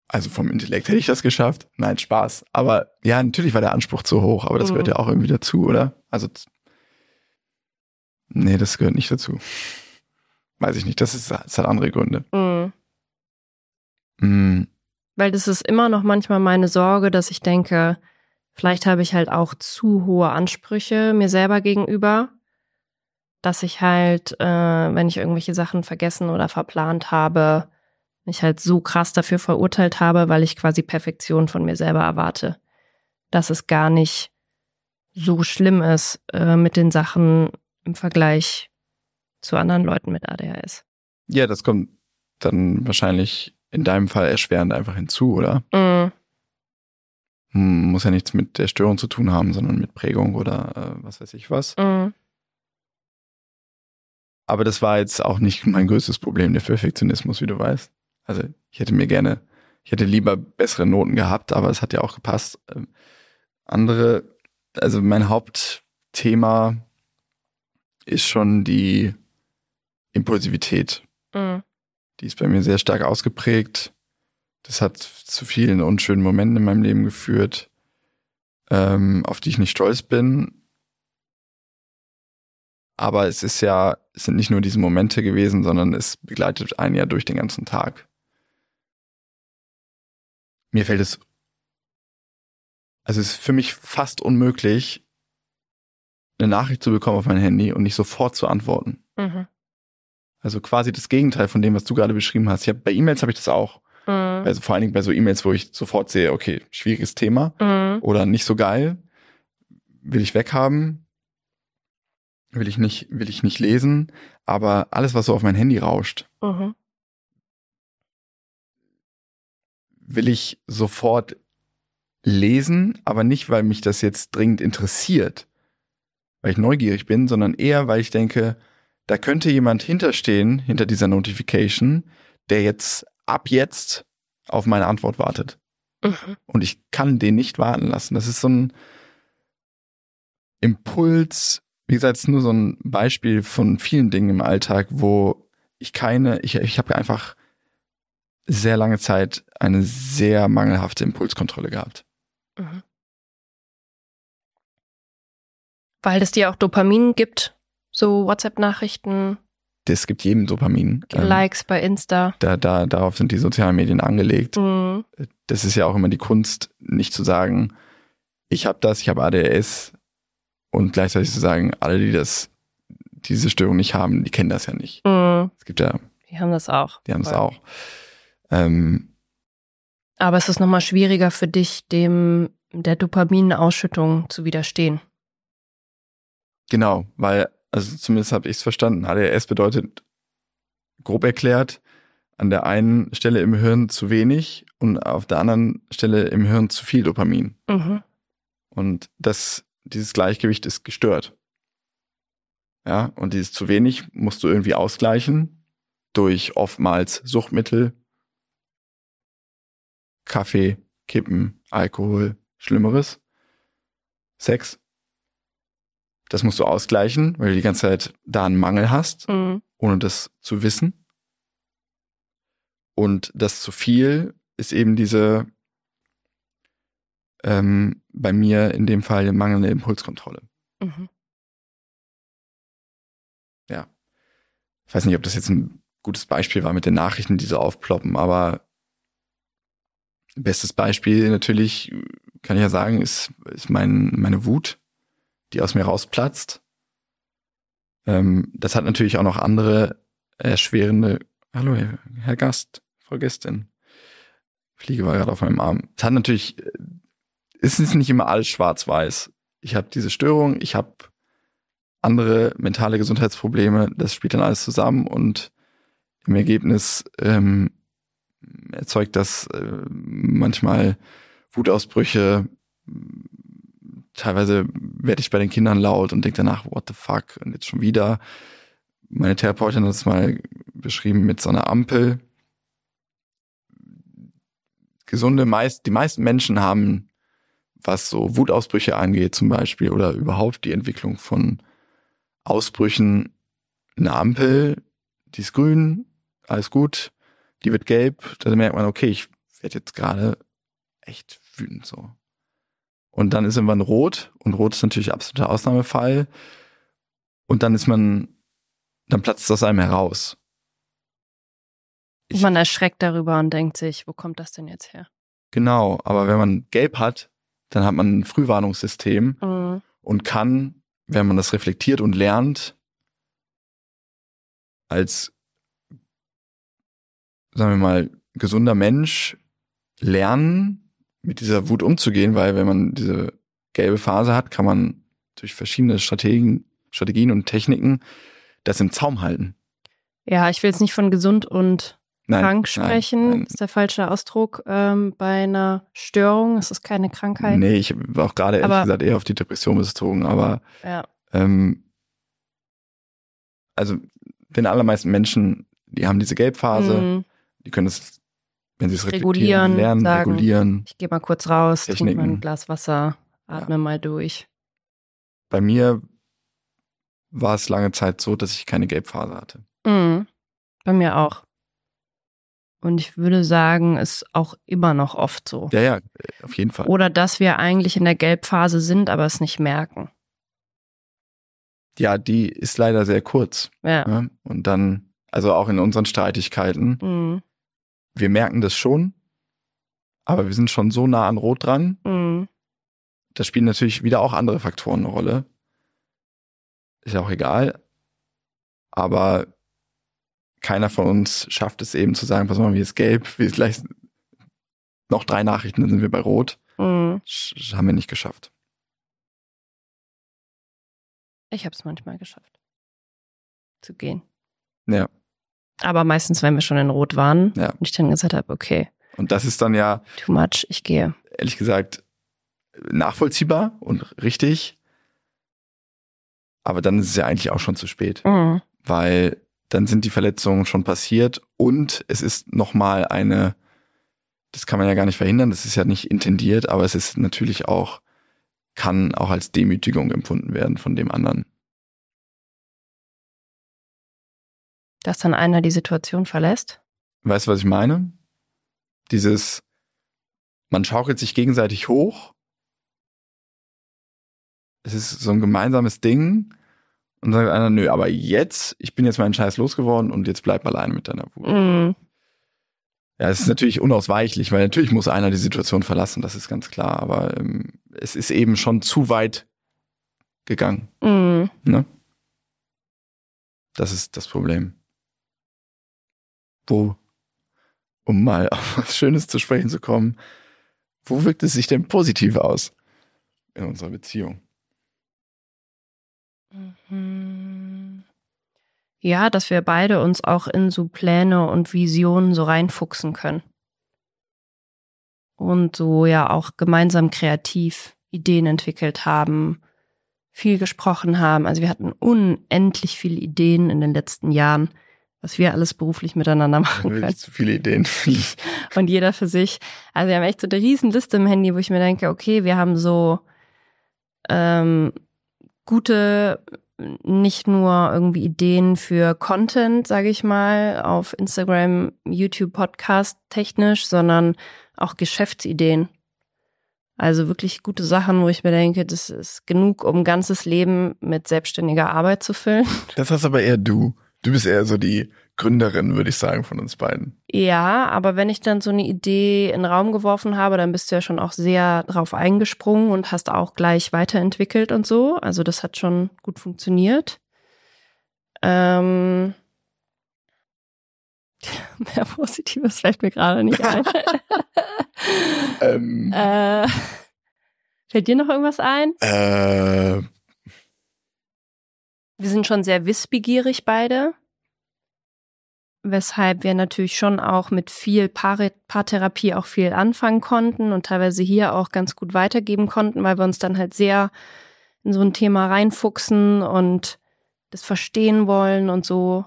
Also vom Intellekt hätte ich das geschafft. Nein, Spaß. Aber ja, natürlich war der Anspruch zu hoch, aber das Mhm. gehört ja auch irgendwie dazu, oder? Also, nee, das gehört nicht dazu. Weiß ich nicht. Das, ist, das hat andere Gründe. Mhm. Mm, Weil das ist immer noch manchmal meine Sorge, dass ich denke, vielleicht habe ich halt auch zu hohe Ansprüche mir selber gegenüber, dass ich halt, äh, wenn ich irgendwelche Sachen vergessen oder verplant habe, mich halt so krass dafür verurteilt habe, weil ich quasi Perfektion von mir selber erwarte. Dass es gar nicht so schlimm ist äh, mit den Sachen im Vergleich zu anderen Leuten mit ADHS. ja, das kommt dann wahrscheinlich in deinem Fall erschwerend einfach hinzu, oder? Mm, Hm, muss ja nichts mit der Störung zu tun haben, sondern mit Prägung oder äh, was weiß ich was. mm, Aber das war jetzt auch nicht mein größtes Problem, der Perfektionismus, wie du weißt. Also ich hätte mir gerne, ich hätte lieber bessere Noten gehabt, aber es hat ja auch gepasst. Ähm, andere, also mein Hauptthema ist schon die Impulsivität. Mhm. Die ist bei mir sehr stark ausgeprägt. Das hat zu vielen unschönen Momenten in meinem Leben geführt, ähm, auf die ich nicht stolz bin. Aber es ist ja, es sind nicht nur diese Momente gewesen, sondern es begleitet einen ja durch den ganzen Tag. Mir fällt es, also es ist für mich fast unmöglich, eine Nachricht zu bekommen auf mein Handy und nicht sofort zu antworten. Mhm. Also quasi das Gegenteil von dem, was du gerade beschrieben hast. Ich hab, bei E-Mails habe ich das auch. Mhm. Also vor allen Dingen bei so E-Mails, wo ich sofort sehe, okay, schwieriges Thema Mhm. oder nicht so geil, will ich weghaben, will ich nicht, will ich nicht lesen, aber alles, was so auf mein Handy rauscht, Mhm. will ich sofort lesen, aber nicht, weil mich das jetzt dringend interessiert, weil ich neugierig bin, sondern eher, weil ich denke, da könnte jemand hinterstehen, hinter dieser Notification, der jetzt ab jetzt auf meine Antwort wartet. Mhm. Und ich kann den nicht warten lassen. Das ist so ein Impuls, wie gesagt, nur so ein Beispiel von vielen Dingen im Alltag, wo ich keine, ich, ich habe einfach sehr lange Zeit eine sehr mangelhafte Impulskontrolle gehabt. Mhm. Weil es dir auch Dopamin gibt, so WhatsApp-Nachrichten, Das gibt jedem Dopamin. Ähm, Likes bei Insta. da, da, darauf sind die sozialen Medien angelegt. Mhm. Das ist ja auch immer die Kunst, nicht zu sagen, ich habe das, ich habe ADHS und gleichzeitig zu sagen, alle, die das, diese Störung nicht haben, die kennen das ja nicht. Mhm. Es gibt ja, Die haben das auch. die haben es Voll. auch. Ähm, Aber es ist nochmal schwieriger für dich, dem der Dopaminausschüttung zu widerstehen. genau, weil, also zumindest habe ich es verstanden. ADHS bedeutet, grob erklärt, an der einen Stelle im Hirn zu wenig und auf der anderen Stelle im Hirn zu viel Dopamin. Mhm. Und das, dieses Gleichgewicht ist gestört. Ja, und dieses zu wenig musst du irgendwie ausgleichen durch oftmals Suchtmittel, Kaffee, Kippen, Alkohol, Schlimmeres, Sex. Das musst du ausgleichen, weil du die ganze Zeit da einen Mangel hast, Mhm. ohne das zu wissen. Und das zu viel ist eben diese, ähm, bei mir in dem Fall mangelnde Impulskontrolle. Mhm. Ich weiß nicht, ob das jetzt ein gutes Beispiel war mit den Nachrichten, die so aufploppen, aber bestes Beispiel natürlich, kann ich ja sagen, ist, ist mein, meine Wut, die aus mir rausplatzt. Ähm, das hat natürlich auch noch andere erschwerende, hallo Herr, Gast, Frau Gästin. Fliege war gerade auf meinem Arm. Es hat natürlich, äh, es ist nicht immer alles schwarz-weiß. Ich habe diese Störung, ich habe andere mentale Gesundheitsprobleme, das spielt dann alles zusammen und im Ergebnis ähm, erzeugt das äh, manchmal Wutausbrüche. Teilweise werde ich bei den Kindern laut und denke danach, what the fuck, und jetzt schon wieder. Meine Therapeutin hat es mal beschrieben mit so einer Ampel. Gesunde, meist, die meisten Menschen haben, was so Wutausbrüche angeht zum Beispiel oder überhaupt die Entwicklung von Ausbrüchen, eine Ampel, die ist grün, alles gut, die wird gelb, da merkt man, okay, ich werde jetzt gerade echt wütend so. Und dann ist irgendwann rot und rot ist natürlich absoluter Ausnahmefall. Und dann ist man, dann platzt aus einem heraus. Ich- Man erschreckt darüber und denkt sich, wo kommt das denn jetzt her? Genau, aber wenn man gelb hat, dann hat man ein Frühwarnungssystem Mhm. und kann, wenn man das reflektiert und lernt, als, sagen wir mal, gesunder Mensch lernen, mit dieser Wut umzugehen, weil wenn man diese gelbe Phase hat, kann man durch verschiedene Strategien, Strategien und Techniken das im Zaum halten. Ja, ich will jetzt nicht von gesund und Nein, krank nein, sprechen. nein. Das ist der falsche Ausdruck ähm, bei einer Störung. Es ist keine Krankheit. Nee, ich war auch gerade ehrlich Aber- gesagt eher auf die Depression bezogen, aber Ja. ähm, also den allermeisten Menschen, die haben diese Gelbphase, Mhm. die können es, wenn sie es Regulieren, lernen, sagen. regulieren. Ich gehe mal kurz raus, trinke mal ein Glas Wasser, Atme mal durch. Bei mir war es lange Zeit so, dass ich keine Gelbphase hatte. Mhm. Bei mir auch. Und ich würde sagen, ist auch immer noch oft so. Ja, ja, auf jeden Fall. Oder dass wir eigentlich in der Gelbphase sind, aber es nicht merken. Ja, die ist leider sehr kurz. Ja. Ja? Und dann, also auch in unseren Streitigkeiten, Mhm. Wir merken das schon, aber wir sind schon so nah an Rot dran. Mhm. Da spielen natürlich wieder auch andere Faktoren eine Rolle. Ist ja auch egal. Aber keiner von uns schafft es eben zu sagen, pass mal, wie ist gelb, wie ist gleich noch drei Nachrichten, dann sind wir bei Rot. Mhm. Haben wir nicht geschafft. Ich habe es manchmal geschafft. Zu gehen. Ja. Aber meistens, wenn wir schon in Rot waren Ja. und ich dann gesagt habe, okay, Und das ist dann ja, too much, ich gehe. ehrlich gesagt, nachvollziehbar und richtig. Aber dann ist es ja eigentlich auch schon zu spät. Mhm. weil dann sind die Verletzungen schon passiert und es ist nochmal eine, das kann man ja gar nicht verhindern, das ist ja nicht intendiert, aber es ist natürlich auch, kann auch als Demütigung empfunden werden von dem anderen. Dass dann einer die Situation verlässt. Weißt du, was ich meine? Dieses, man schaukelt sich gegenseitig hoch. Es ist so ein gemeinsames Ding. Und dann sagt einer, nö, aber jetzt, ich bin jetzt meinen Scheiß losgeworden und jetzt bleib alleine mit deiner Wut. Mhm. Ja, es ist natürlich unausweichlich, weil natürlich muss einer die Situation verlassen, das ist ganz klar. Aber ähm, es ist eben schon zu weit gegangen. Mhm. Ne? Das ist das Problem. Wo, um mal auf was Schönes zu sprechen zu kommen, wo wirkt es sich denn positiv aus in unserer Beziehung? Mhm. Ja, dass wir beide uns auch in so Pläne und Visionen so reinfuchsen können. Und so ja auch gemeinsam kreativ Ideen entwickelt haben, viel gesprochen haben. Also wir hatten unendlich viele Ideen in den letzten Jahren, was wir alles beruflich miteinander machen können. Wirklich zu viele Ideen. und jeder für sich. Also wir haben echt so eine Riesenliste im Handy, wo ich mir denke, okay, wir haben so ähm, gute, nicht nur irgendwie Ideen für Content, sage ich mal, auf Instagram, YouTube, Podcast technisch, sondern auch Geschäftsideen. Also wirklich gute Sachen, wo ich mir denke, das ist genug, um ein ganzes Leben mit selbstständiger Arbeit zu füllen. Das hast aber eher du. Du bist eher so die Gründerin, würde ich sagen, von uns beiden. Ja, aber wenn ich dann so eine Idee in den Raum geworfen habe, dann bist du ja schon auch sehr drauf eingesprungen und hast auch gleich weiterentwickelt und so. Also das hat schon gut funktioniert. Ähm, mehr Positives fällt mir gerade nicht ein. Ähm, äh, fällt dir noch irgendwas ein? äh, Wir sind schon sehr wissbegierig beide. Weshalb wir natürlich schon auch mit viel Paare- Paartherapie auch viel anfangen konnten und teilweise hier auch ganz gut weitergeben konnten, weil wir uns dann halt sehr in so ein Thema reinfuchsen und das verstehen wollen und so.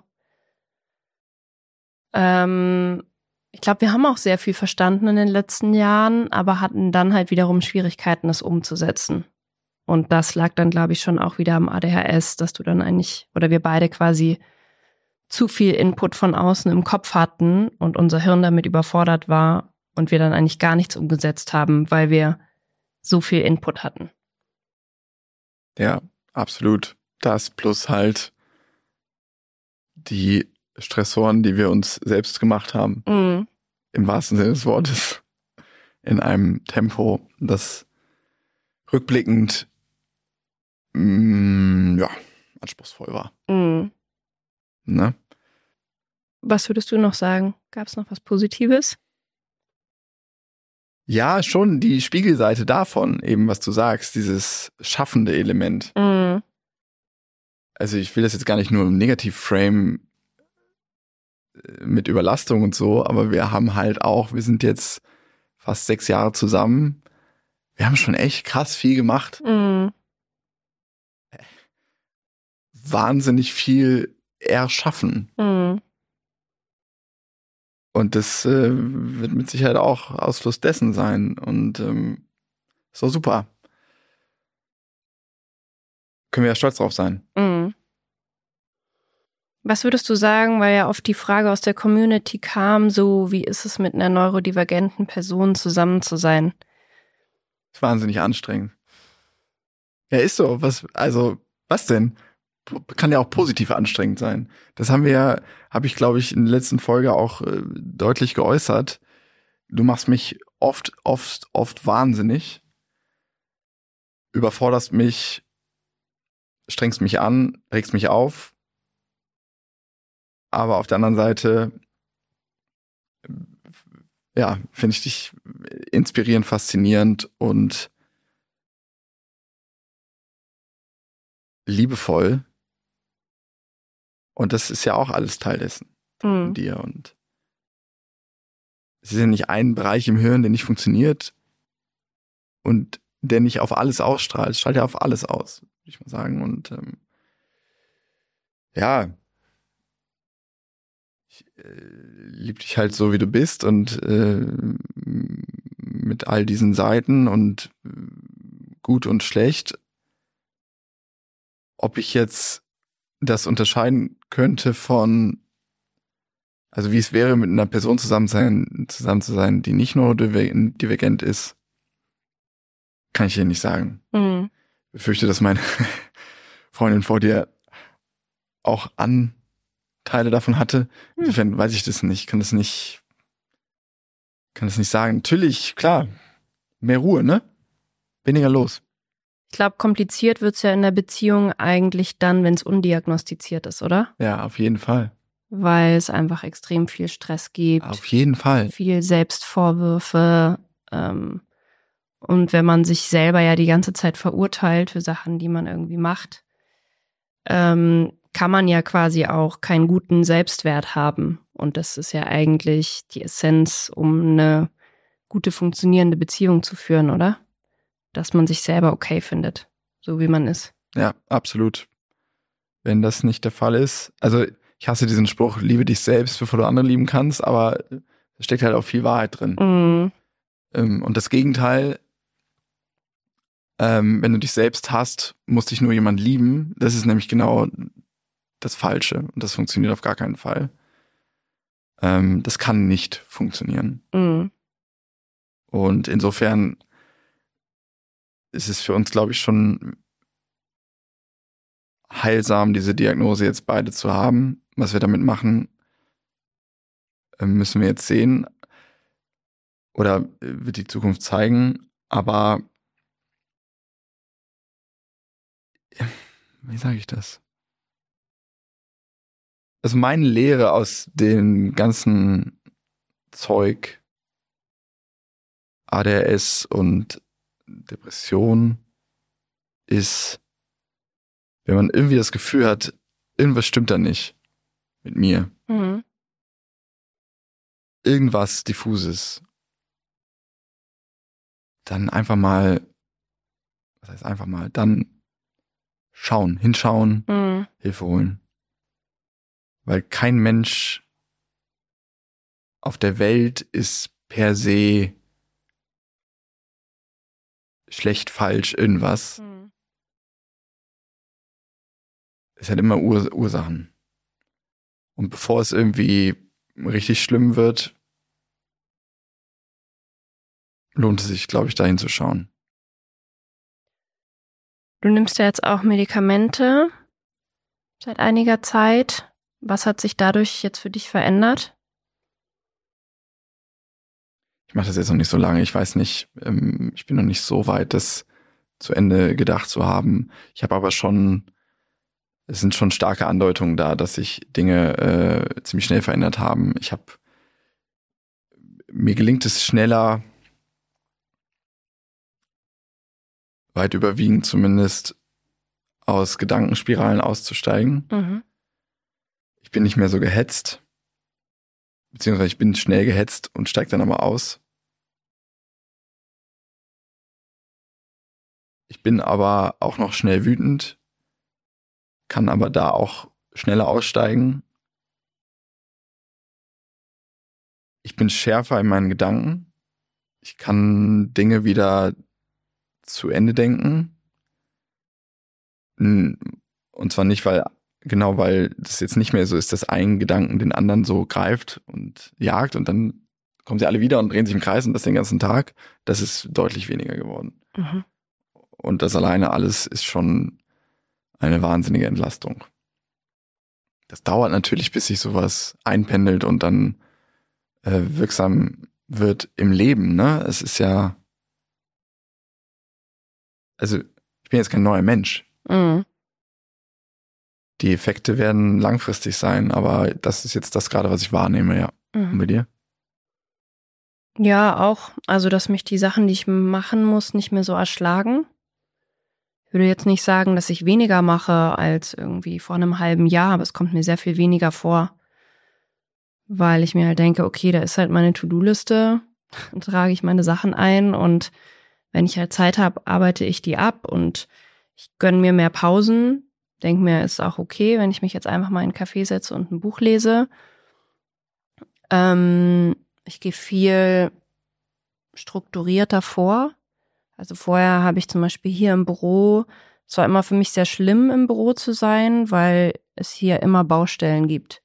Ähm, ich glaube, wir haben auch sehr viel verstanden in den letzten Jahren, aber hatten dann halt wiederum Schwierigkeiten, das umzusetzen. Und das lag dann, glaube ich, schon auch wieder am ADHS, dass du dann eigentlich, oder wir beide quasi zu viel Input von außen im Kopf hatten und unser Hirn damit überfordert war und wir dann eigentlich gar nichts umgesetzt haben, weil wir so viel Input hatten. ja, absolut. Das plus halt die Stressoren, die wir uns selbst gemacht haben. Mhm. im wahrsten Sinne des Wortes, in einem Tempo, das rückblickend mm, ja, anspruchsvoll war. Mhm. Ne? Was würdest du noch sagen? Gab es noch was Positives? Ja, schon die Spiegelseite davon, eben was du sagst, dieses schaffende Element. Mhm. Also ich will das jetzt gar nicht nur im Negativ-Frame äh, mit Überlastung und so, aber wir haben halt auch, wir sind jetzt fast sechs Jahre zusammen. Wir haben schon echt krass viel gemacht. Mhm. Wahnsinnig viel erschaffen. Mhm. Und das äh, wird mit Sicherheit auch Ausfluss dessen sein. Und ähm, doch super. können wir ja stolz drauf sein. Mhm. Was würdest du sagen, weil ja oft die Frage aus der Community kam, so wie ist es mit einer neurodivergenten Person zusammen zu sein? ist wahnsinnig anstrengend. Ja, ist so. Was, also, was denn? Kann ja auch positiv anstrengend sein. Das haben wir ja, habe ich, glaube ich, in der letzten Folge auch äh, deutlich geäußert. Du machst mich oft, oft, oft wahnsinnig. Überforderst mich, strengst mich an, regst mich auf aber auf der anderen Seite, ja, finde ich dich inspirierend, faszinierend und liebevoll. Und das ist ja auch alles Teil dessen von Mhm. dir. Und es ist ja nicht ein Bereich im Hirn, der nicht funktioniert und der nicht auf alles ausstrahlt. Es strahlt ja auf alles aus, würde ich mal sagen. Und ähm, ja, ich äh, lieb dich halt so, wie du bist und äh, mit all diesen Seiten und äh, gut und schlecht. Ob ich jetzt das unterscheiden könnte von, also wie es wäre, mit einer Person zusammen sein, zusammen zu sein, die nicht nur diver- divergent ist, kann ich dir nicht sagen. Mhm. Ich befürchte, dass meine Freundin vor dir auch Anteile davon hatte. Insofern weiß ich das nicht, kann das nicht, kann das nicht sagen. Natürlich, klar, mehr Ruhe, ne? Weniger los. Ich glaube, kompliziert wird's ja in der Beziehung eigentlich dann, wenn es undiagnostiziert ist, oder? Ja, auf jeden Fall. Weil es einfach extrem viel Stress gibt, Auf jeden Fall. viel Selbstvorwürfe. Ähm, und wenn man sich selber ja die ganze Zeit verurteilt für Sachen, die man irgendwie macht, ähm, kann man ja quasi auch keinen guten Selbstwert haben. Und das ist ja eigentlich die Essenz, um eine gute funktionierende Beziehung zu führen, oder? Dass man sich selber okay findet, so wie man ist. Ja, absolut. Wenn das nicht der Fall ist, also ich hasse diesen Spruch, liebe dich selbst, bevor du andere lieben kannst, aber da steckt halt auch viel Wahrheit drin. Mhm. Ähm, Und das Gegenteil, ähm, wenn du dich selbst hast, muss dich nur jemand lieben. Das ist nämlich genau das Falsche. Und das funktioniert auf gar keinen Fall. Ähm, das kann nicht funktionieren. Mhm. Und insofern ist es für uns, glaube ich, schon heilsam, diese Diagnose jetzt beide zu haben. Was wir damit machen, ähm, müssen wir jetzt sehen. Oder äh, wird die Zukunft zeigen. Aber wie sage ich das? Also meine Lehre aus dem ganzen Zeug, ADHS und Depression ist, wenn man irgendwie das Gefühl hat, irgendwas stimmt da nicht mit mir. Mhm. Irgendwas diffuses. Dann einfach mal, was heißt einfach mal, dann schauen, hinschauen, Mhm. Hilfe holen. Weil kein Mensch auf der Welt ist per se schlecht, falsch, irgendwas. Mhm. Es hat immer Ur Ursachen. Und bevor es irgendwie richtig schlimm wird, lohnt es sich, glaube ich, da hinzuschauen. Du nimmst ja jetzt auch Medikamente seit einiger Zeit. Was hat sich dadurch jetzt für dich verändert? Ich mache das jetzt noch nicht so lange. Ich weiß nicht, ähm, ich bin noch nicht so weit, das zu Ende gedacht zu haben. Ich habe aber schon, es sind schon starke Andeutungen da, dass sich Dinge äh, ziemlich schnell verändert haben. Ich habe, mir gelingt es schneller, weit überwiegend zumindest, aus Gedankenspiralen auszusteigen. Mhm. Ich bin nicht mehr so gehetzt, beziehungsweise ich bin schnell gehetzt und steige dann aber aus. Ich bin aber auch noch schnell wütend, kann aber da auch schneller aussteigen. Ich bin schärfer in meinen Gedanken. Ich kann Dinge wieder zu Ende denken. Und zwar nicht, weil, genau, weil das jetzt nicht mehr so ist, dass ein Gedanken den anderen so greift und jagt und dann kommen sie alle wieder und drehen sich im Kreis und das den ganzen Tag. Das ist deutlich weniger geworden. Mhm. Und das alleine alles ist schon eine wahnsinnige Entlastung. Das dauert natürlich, bis sich sowas einpendelt und dann äh, wirksam wird im Leben. Ne? Es ist ja, also ich bin jetzt kein neuer Mensch. Mhm. Die Effekte werden langfristig sein, aber das ist jetzt das gerade, was ich wahrnehme, ja. Und Mhm. bei dir? Ja, auch. Also, dass mich die Sachen, die ich machen muss, nicht mehr so erschlagen. Würde jetzt nicht sagen, dass ich weniger mache als irgendwie vor einem halben Jahr, aber es kommt mir sehr viel weniger vor. Weil ich mir halt denke, okay, da ist halt meine To-Do-Liste, trage ich meine Sachen ein und wenn ich halt Zeit habe, arbeite ich die ab und ich gönne mir mehr Pausen. Denke mir, ist auch okay, wenn ich mich jetzt einfach mal in einen Café setze und ein Buch lese. Ähm, ich gehe viel strukturierter vor. Also vorher habe ich zum Beispiel hier im Büro, es war immer für mich sehr schlimm, im Büro zu sein, weil es hier immer Baustellen gibt.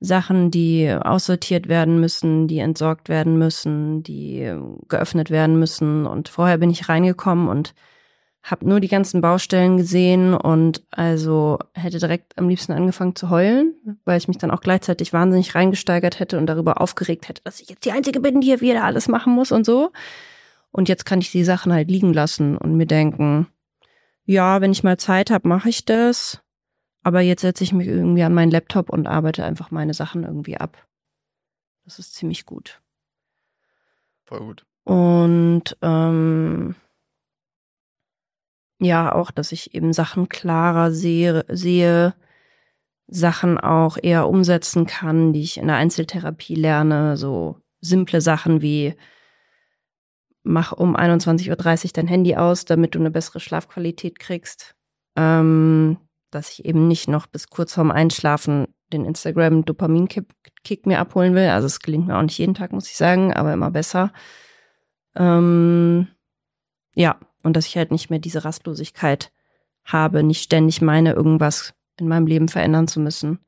Sachen, die aussortiert werden müssen, die entsorgt werden müssen, die geöffnet werden müssen. Und vorher bin ich reingekommen und habe nur die ganzen Baustellen gesehen und also hätte direkt am liebsten angefangen zu heulen, weil ich mich dann auch gleichzeitig wahnsinnig reingesteigert hätte und darüber aufgeregt hätte, dass ich jetzt die Einzige bin, die hier wieder alles machen muss und so. Und jetzt kann ich die Sachen halt liegen lassen und mir denken, ja, wenn ich mal Zeit habe, mache ich das. Aber jetzt setze ich mich irgendwie an meinen Laptop und arbeite einfach meine Sachen irgendwie ab. Das ist ziemlich gut. Voll gut. Und ähm, ja, auch, dass ich eben Sachen klarer sehe, sehe, Sachen auch eher umsetzen kann, die ich in der Einzeltherapie lerne, so simple Sachen wie mach um 21.30 Uhr dein Handy aus, damit du eine bessere Schlafqualität kriegst. Ähm, dass ich eben nicht noch bis kurz vorm Einschlafen den Instagram-Dopamin-Kick mir abholen will. Also es gelingt mir auch nicht jeden Tag, muss ich sagen, aber immer besser. Ähm, ja, und dass ich halt nicht mehr diese Rastlosigkeit habe, nicht ständig meine, irgendwas in meinem Leben verändern zu müssen.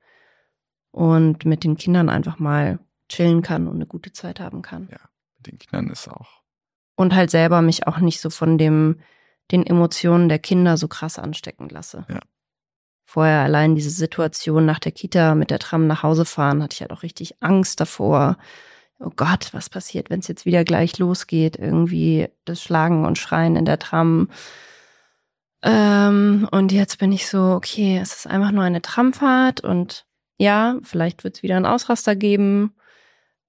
Und mit den Kindern einfach mal chillen kann und eine gute Zeit haben kann. Ja, mit den Kindern ist auch. Und halt selber mich auch nicht so von dem, den Emotionen der Kinder so krass anstecken lasse. Ja. Vorher allein diese Situation nach der Kita mit der Tram nach Hause fahren, hatte ich halt auch richtig Angst davor. Oh Gott, was passiert, wenn es jetzt wieder gleich losgeht? Irgendwie das Schlagen und Schreien in der Tram. Ähm, und jetzt bin ich so, okay, es ist einfach nur eine Tramfahrt und ja, vielleicht wird es wieder einen Ausraster geben.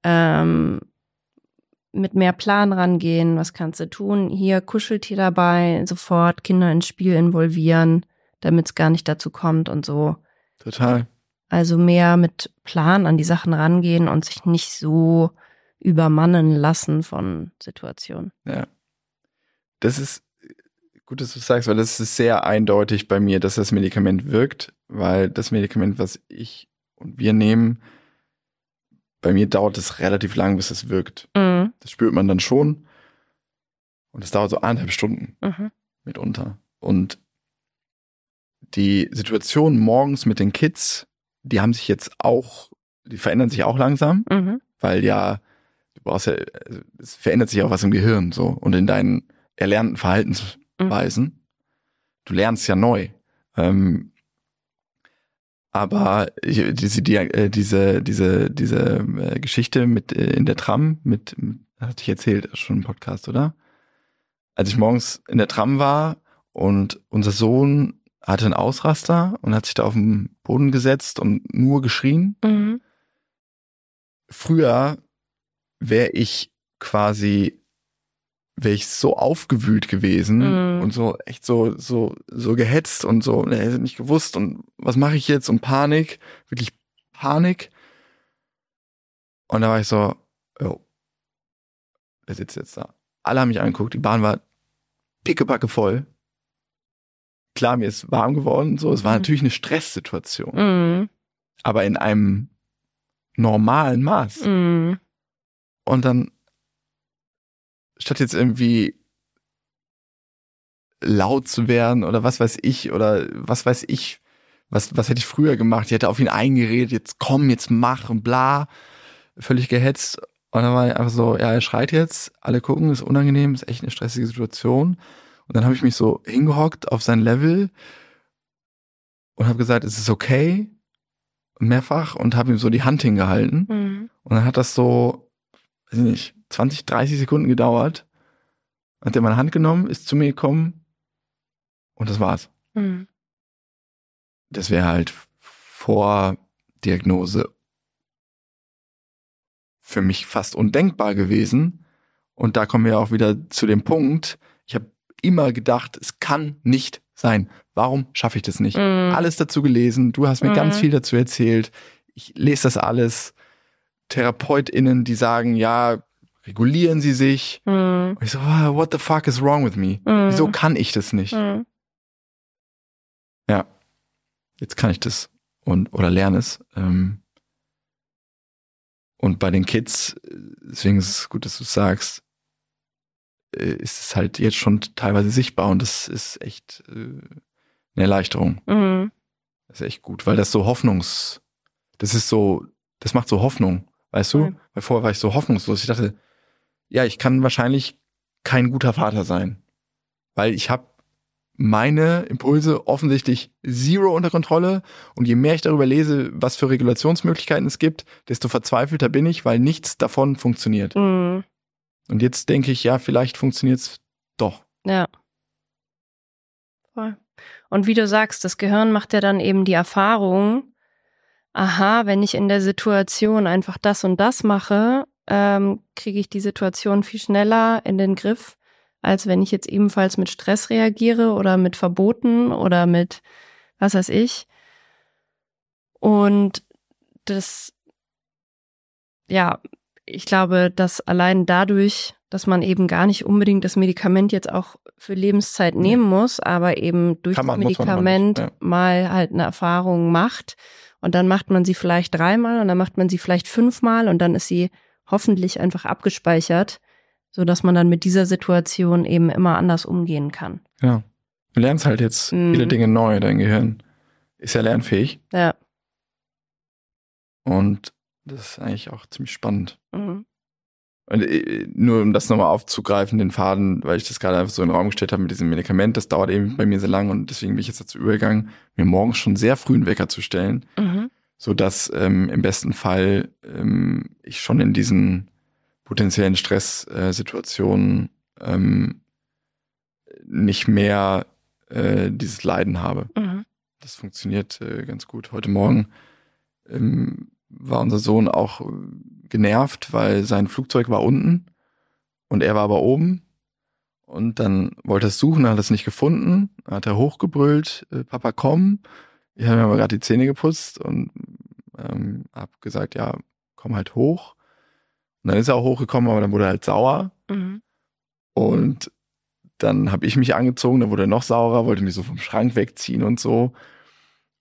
Ähm, mit mehr Plan rangehen, was kannst du tun? Hier Kuscheltier dabei, sofort Kinder ins Spiel involvieren, damit es gar nicht dazu kommt und so. Total. Also mehr mit Plan an die Sachen rangehen und sich nicht so übermannen lassen von Situationen. Ja. Das ist gut, dass du sagst, weil das ist sehr eindeutig bei mir, dass das Medikament wirkt, weil das Medikament, was ich und wir nehmen, bei mir dauert es relativ lang, bis es wirkt. Mhm. Das spürt man dann schon. Und es dauert so eineinhalb Stunden Mhm. mitunter. Und die Situation morgens mit den Kids, die haben sich jetzt auch, die verändern sich auch langsam, Mhm. weil ja, du brauchst ja, es verändert sich auch was im Gehirn so und in deinen erlernten Verhaltensweisen. Du lernst ja neu. Ähm, aber ich- diese, die, äh, diese, diese, diese äh, Geschichte mit äh, in der Tram, mit, mit hatte ich erzählt, schon im Podcast, oder? Als ich morgens in der Tram war und unser Sohn hatte einen Ausraster und hat sich da auf den Boden gesetzt und nur geschrien. Mhm. Früher wäre ich quasi, wäre ich so aufgewühlt gewesen Mhm. und so echt so, so, so gehetzt und so, ne, nicht gewusst und was mache ich jetzt und Panik, wirklich Panik. Und da war ich so, jo, wer sitzt jetzt da? Alle haben mich angeguckt, die Bahn war pickepacke voll. Klar, mir ist warm geworden so. Es war Mhm. natürlich eine Stresssituation, Mhm. aber in einem normalen Maß. Mhm. Und dann, statt jetzt irgendwie laut zu werden oder was weiß ich oder was weiß ich, was, was hätte ich früher gemacht? Ich hätte auf ihn eingeredet, jetzt komm, jetzt mach und bla. Völlig gehetzt. Und dann war ich einfach so, ja, er schreit jetzt, alle gucken, ist unangenehm, ist echt eine stressige Situation. Und dann habe ich mich so hingehockt auf sein Level und habe gesagt, es ist okay, mehrfach, und habe ihm so die Hand hingehalten. Mhm. Und dann hat das so, weiß ich nicht, 20, 30 Sekunden gedauert. Hat er meine Hand genommen, ist zu mir gekommen und das war's. Mhm. Das wäre halt vor Diagnose für mich fast undenkbar gewesen. Und da kommen wir auch wieder zu dem Punkt, ich habe immer gedacht, es kann nicht sein. Warum schaffe ich das nicht? Mhm. Alles dazu gelesen, du hast mir Mhm. ganz viel dazu erzählt. Ich lese das alles. TherapeutInnen, die sagen, ja, regulieren Sie sich. Mhm. Und ich so, ah, what the fuck is wrong with me? Mhm. Wieso kann ich das nicht? Mhm. Ja, jetzt kann ich das und oder lerne es. Ähm, und bei den Kids, äh, deswegen ist es gut, dass du es sagst, äh, ist es halt jetzt schon teilweise sichtbar und das ist echt äh, eine Erleichterung. Mhm. Das ist echt gut, weil das so Hoffnungs, das ist so, das macht so Hoffnung, weißt du? Voll. Weil vorher war ich so hoffnungslos. Ich dachte, ja, ich kann wahrscheinlich kein guter Vater sein, weil ich habe meine Impulse offensichtlich zero unter Kontrolle und je mehr ich darüber lese, was für Regulationsmöglichkeiten es gibt, desto verzweifelter bin ich, weil nichts davon funktioniert. Mhm. Und jetzt denke ich, ja, vielleicht funktioniert's doch. Ja. Voll. Und wie du sagst, das Gehirn macht ja dann eben die Erfahrung, aha, wenn ich in der Situation einfach das und das mache, ähm, kriege ich die Situation viel schneller in den Griff, als wenn ich jetzt ebenfalls mit Stress reagiere oder mit Verboten oder mit was weiß ich. Und das, ja, ich glaube, dass allein dadurch, dass man eben gar nicht unbedingt das Medikament jetzt auch für Lebenszeit nehmen muss, aber eben durch das man, aber Medikament nicht, ja. mal halt eine Erfahrung macht und dann macht man sie vielleicht dreimal und dann macht man sie vielleicht fünfmal und dann ist sie hoffentlich einfach abgespeichert, so dass man dann mit dieser Situation eben immer anders umgehen kann. Ja. Du lernst halt jetzt Mhm. viele Dinge neu, dein Gehirn ist ja lernfähig Ja. und das ist eigentlich auch ziemlich spannend. Mhm. Und äh, nur um das nochmal aufzugreifen, den Faden, weil ich das gerade einfach so in den Raum gestellt habe mit diesem Medikament, das dauert eben bei mir sehr lang und deswegen bin ich jetzt dazu übergegangen, mir morgens schon sehr früh einen Wecker zu stellen, Mhm. So dass ähm, im besten Fall ähm, ich schon in diesen potenziellen Stresssituationen ähm, nicht mehr äh, dieses Leiden habe. Mhm. Das funktioniert äh, ganz gut. Heute Morgen ähm, war unser Sohn auch äh, genervt, weil sein Flugzeug war unten und er war aber oben. Und dann wollte er es suchen, hat es nicht gefunden. Hat er hochgebrüllt, äh, Papa komm. Ich habe mir aber gerade die Zähne geputzt und ähm, hab gesagt, ja, komm halt hoch. Und dann ist er auch hochgekommen, aber dann wurde er halt sauer. Mhm. Und dann habe ich mich angezogen, dann wurde er noch saurer, wollte mich so vom Schrank wegziehen und so.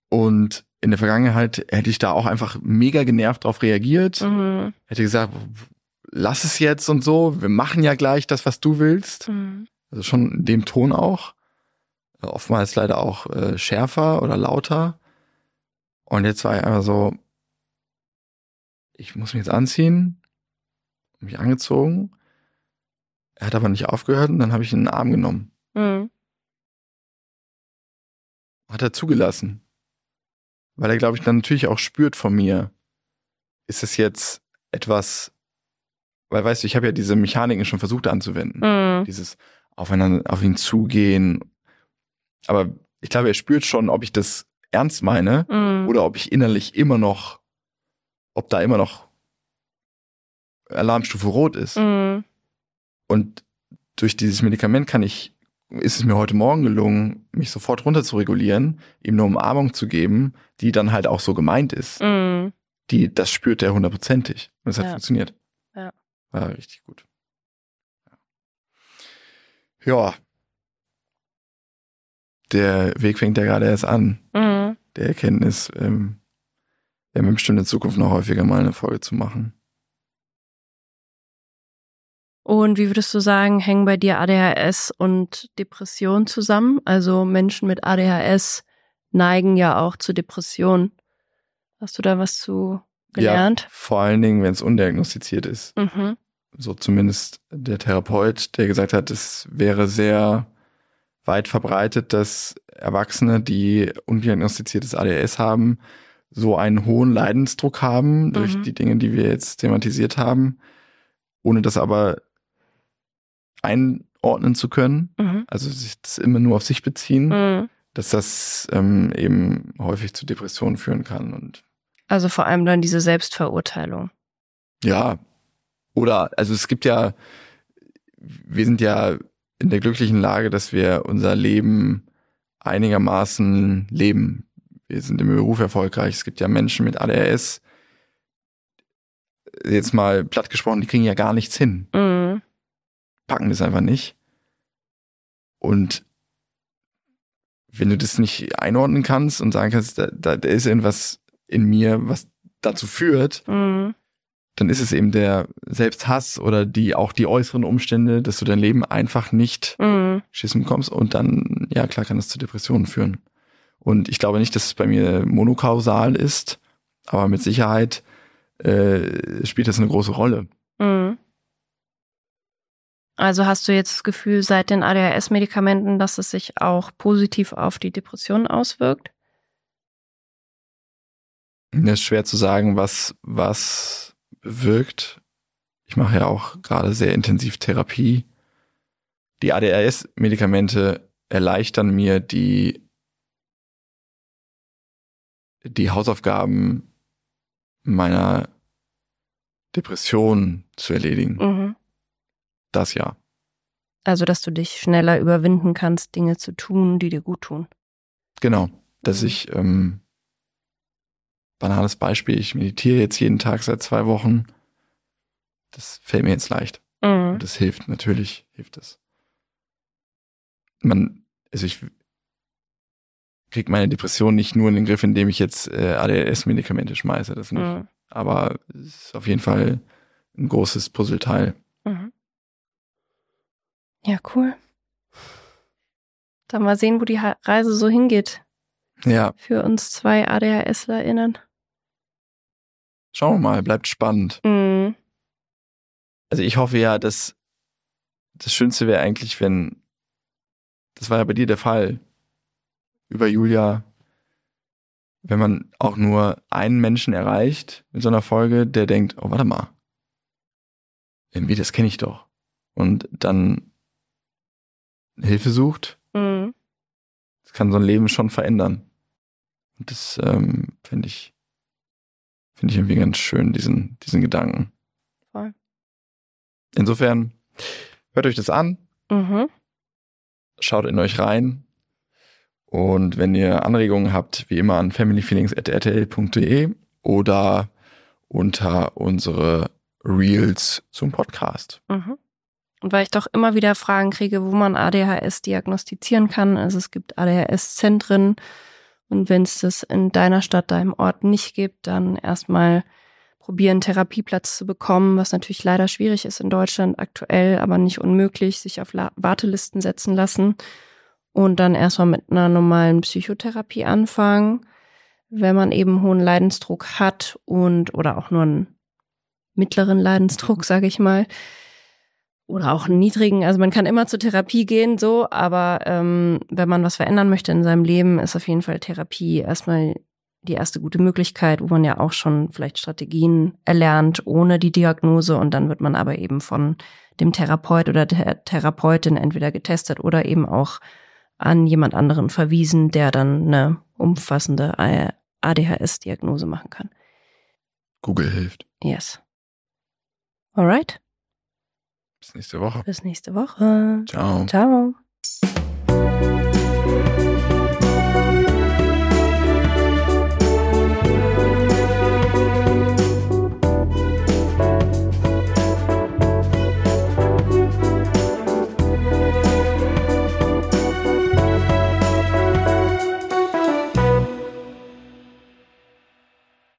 Und in der Vergangenheit hätte ich da auch einfach mega genervt drauf reagiert. Mhm. Hätte gesagt, lass es jetzt und so, wir machen ja gleich das, was du willst. Mhm. Also schon in dem Ton auch. Oftmals leider auch äh, schärfer oder lauter. Und jetzt war ich einfach so, ich muss mich jetzt anziehen, mich angezogen. Er hat aber nicht aufgehört und dann habe ich ihn in den Arm genommen. Mhm. Hat er zugelassen. Weil er, glaube ich, dann natürlich auch spürt von mir, ist es jetzt etwas, weil weißt du, ich habe ja diese Mechaniken schon versucht anzuwenden. Mhm. Dieses aufeinander, auf ihn zugehen. Aber ich glaube, er spürt schon, ob ich das ernst meine Mhm. oder ob ich innerlich immer noch, ob da immer noch Alarmstufe rot ist. Mhm. Und durch dieses Medikament kann ich, ist es mir heute Morgen gelungen, mich sofort runter zu regulieren, ihm eine Umarmung zu geben, die dann halt auch so gemeint ist. Mhm. Die, das spürt er hundertprozentig. Und es hat Ja. funktioniert. Ja. War richtig gut. Ja. Der Weg fängt ja gerade erst an, Mhm. der Erkenntnis. Ähm, wir haben bestimmt in Zukunft noch häufiger mal eine Folge zu machen. Und wie würdest du sagen, hängen bei dir ADHS und Depression zusammen? Also Menschen mit ADHS neigen ja auch zu Depressionen. Hast du da was zu gelernt? Ja, vor allen Dingen, wenn es undiagnostiziert ist. Mhm. So zumindest der Therapeut, der gesagt hat, es wäre sehr weit verbreitet, dass Erwachsene, die undiagnostiziertes ADHS haben, so einen hohen Leidensdruck haben durch Mhm. die Dinge, die wir jetzt thematisiert haben, ohne das aber einordnen zu können, Mhm. also sich das immer nur auf sich beziehen, Mhm. dass das ähm, eben häufig zu Depressionen führen kann. Und Also vor allem dann diese Selbstverurteilung. ja, oder also es gibt ja, wir sind ja in der glücklichen Lage, dass wir unser Leben einigermaßen leben. Wir sind im Beruf erfolgreich. Es gibt ja Menschen mit ADHS, jetzt mal platt gesprochen, die kriegen ja gar nichts hin. Mhm. packen das einfach nicht. Und wenn du das nicht einordnen kannst und sagen kannst, da, da, ist irgendwas in mir, was dazu führt, Mhm. Dann ist es eben der Selbsthass oder die auch die äußeren Umstände, dass du dein Leben einfach nicht Mhm. schissen bekommst und dann, ja klar, kann das zu Depressionen führen. Und ich glaube nicht, dass es bei mir monokausal ist, aber mit Sicherheit äh, spielt das eine große Rolle. Mhm. Also hast du jetzt das Gefühl seit den ADHS-Medikamenten, dass es sich auch positiv auf die Depression auswirkt? Es ist schwer zu sagen, was, was wirkt. Ich mache ja auch gerade sehr intensiv Therapie. Die ADHS-Medikamente erleichtern mir die, die Hausaufgaben meiner Depression zu erledigen. Mhm. Das ja. Also, dass du dich schneller überwinden kannst, Dinge zu tun, die dir gut tun. Genau. Dass Mhm. ich, ähm, banales Beispiel, ich meditiere jetzt jeden Tag seit zwei Wochen. Das fällt mir jetzt leicht. Mhm. Und das hilft, natürlich hilft es. Man, also ich kriege meine Depression nicht nur in den Griff, indem ich jetzt äh, ADHS-Medikamente schmeiße, das nicht. Mhm. Aber es ist auf jeden Fall ein großes Puzzleteil. Mhm. Ja, cool. Dann mal sehen, wo die Reise so hingeht Ja, für uns zwei ADHSlerInnen. schauen wir mal, bleibt spannend. Mhm. Also ich hoffe ja, dass das Schönste wäre eigentlich, wenn, das war ja bei dir der Fall, über Julia, wenn man auch nur einen Menschen erreicht mit so einer Folge, der denkt, oh, warte mal, irgendwie, das kenne ich doch. Und dann Hilfe sucht, Mhm. das kann so ein Leben schon verändern. Und das ähm, finde ich, finde ich irgendwie ganz schön, diesen, diesen Gedanken. Voll. Insofern, hört euch das an, Mhm. schaut in euch rein. Und wenn ihr Anregungen habt, wie immer an familyfeelings.rtl.de oder unter unsere Reels zum Podcast. Mhm. Und weil ich doch immer wieder Fragen kriege, wo man ADHS diagnostizieren kann. Also es gibt ADHS-Zentren. Und wenn es das in deiner Stadt, deinem Ort nicht gibt, dann erstmal probieren, Therapieplatz zu bekommen, was natürlich leider schwierig ist in Deutschland aktuell, aber nicht unmöglich, sich auf La Wartelisten setzen lassen und dann erstmal mit einer normalen Psychotherapie anfangen, wenn man eben hohen Leidensdruck hat und oder auch nur einen mittleren Leidensdruck, sage ich mal, oder auch einen niedrigen. Also man kann immer zur Therapie gehen, so, aber ähm, wenn man was verändern möchte in seinem Leben, ist auf jeden Fall Therapie erstmal die erste gute Möglichkeit, wo man ja auch schon vielleicht Strategien erlernt ohne die Diagnose und dann wird man aber eben von dem Therapeut oder der Therapeutin entweder getestet oder eben auch an jemand anderen verwiesen, der dann eine umfassende ADHS-Diagnose machen kann. Google hilft. Yes. Alright, bis nächste Woche. Bis nächste Woche. Ciao. Ciao.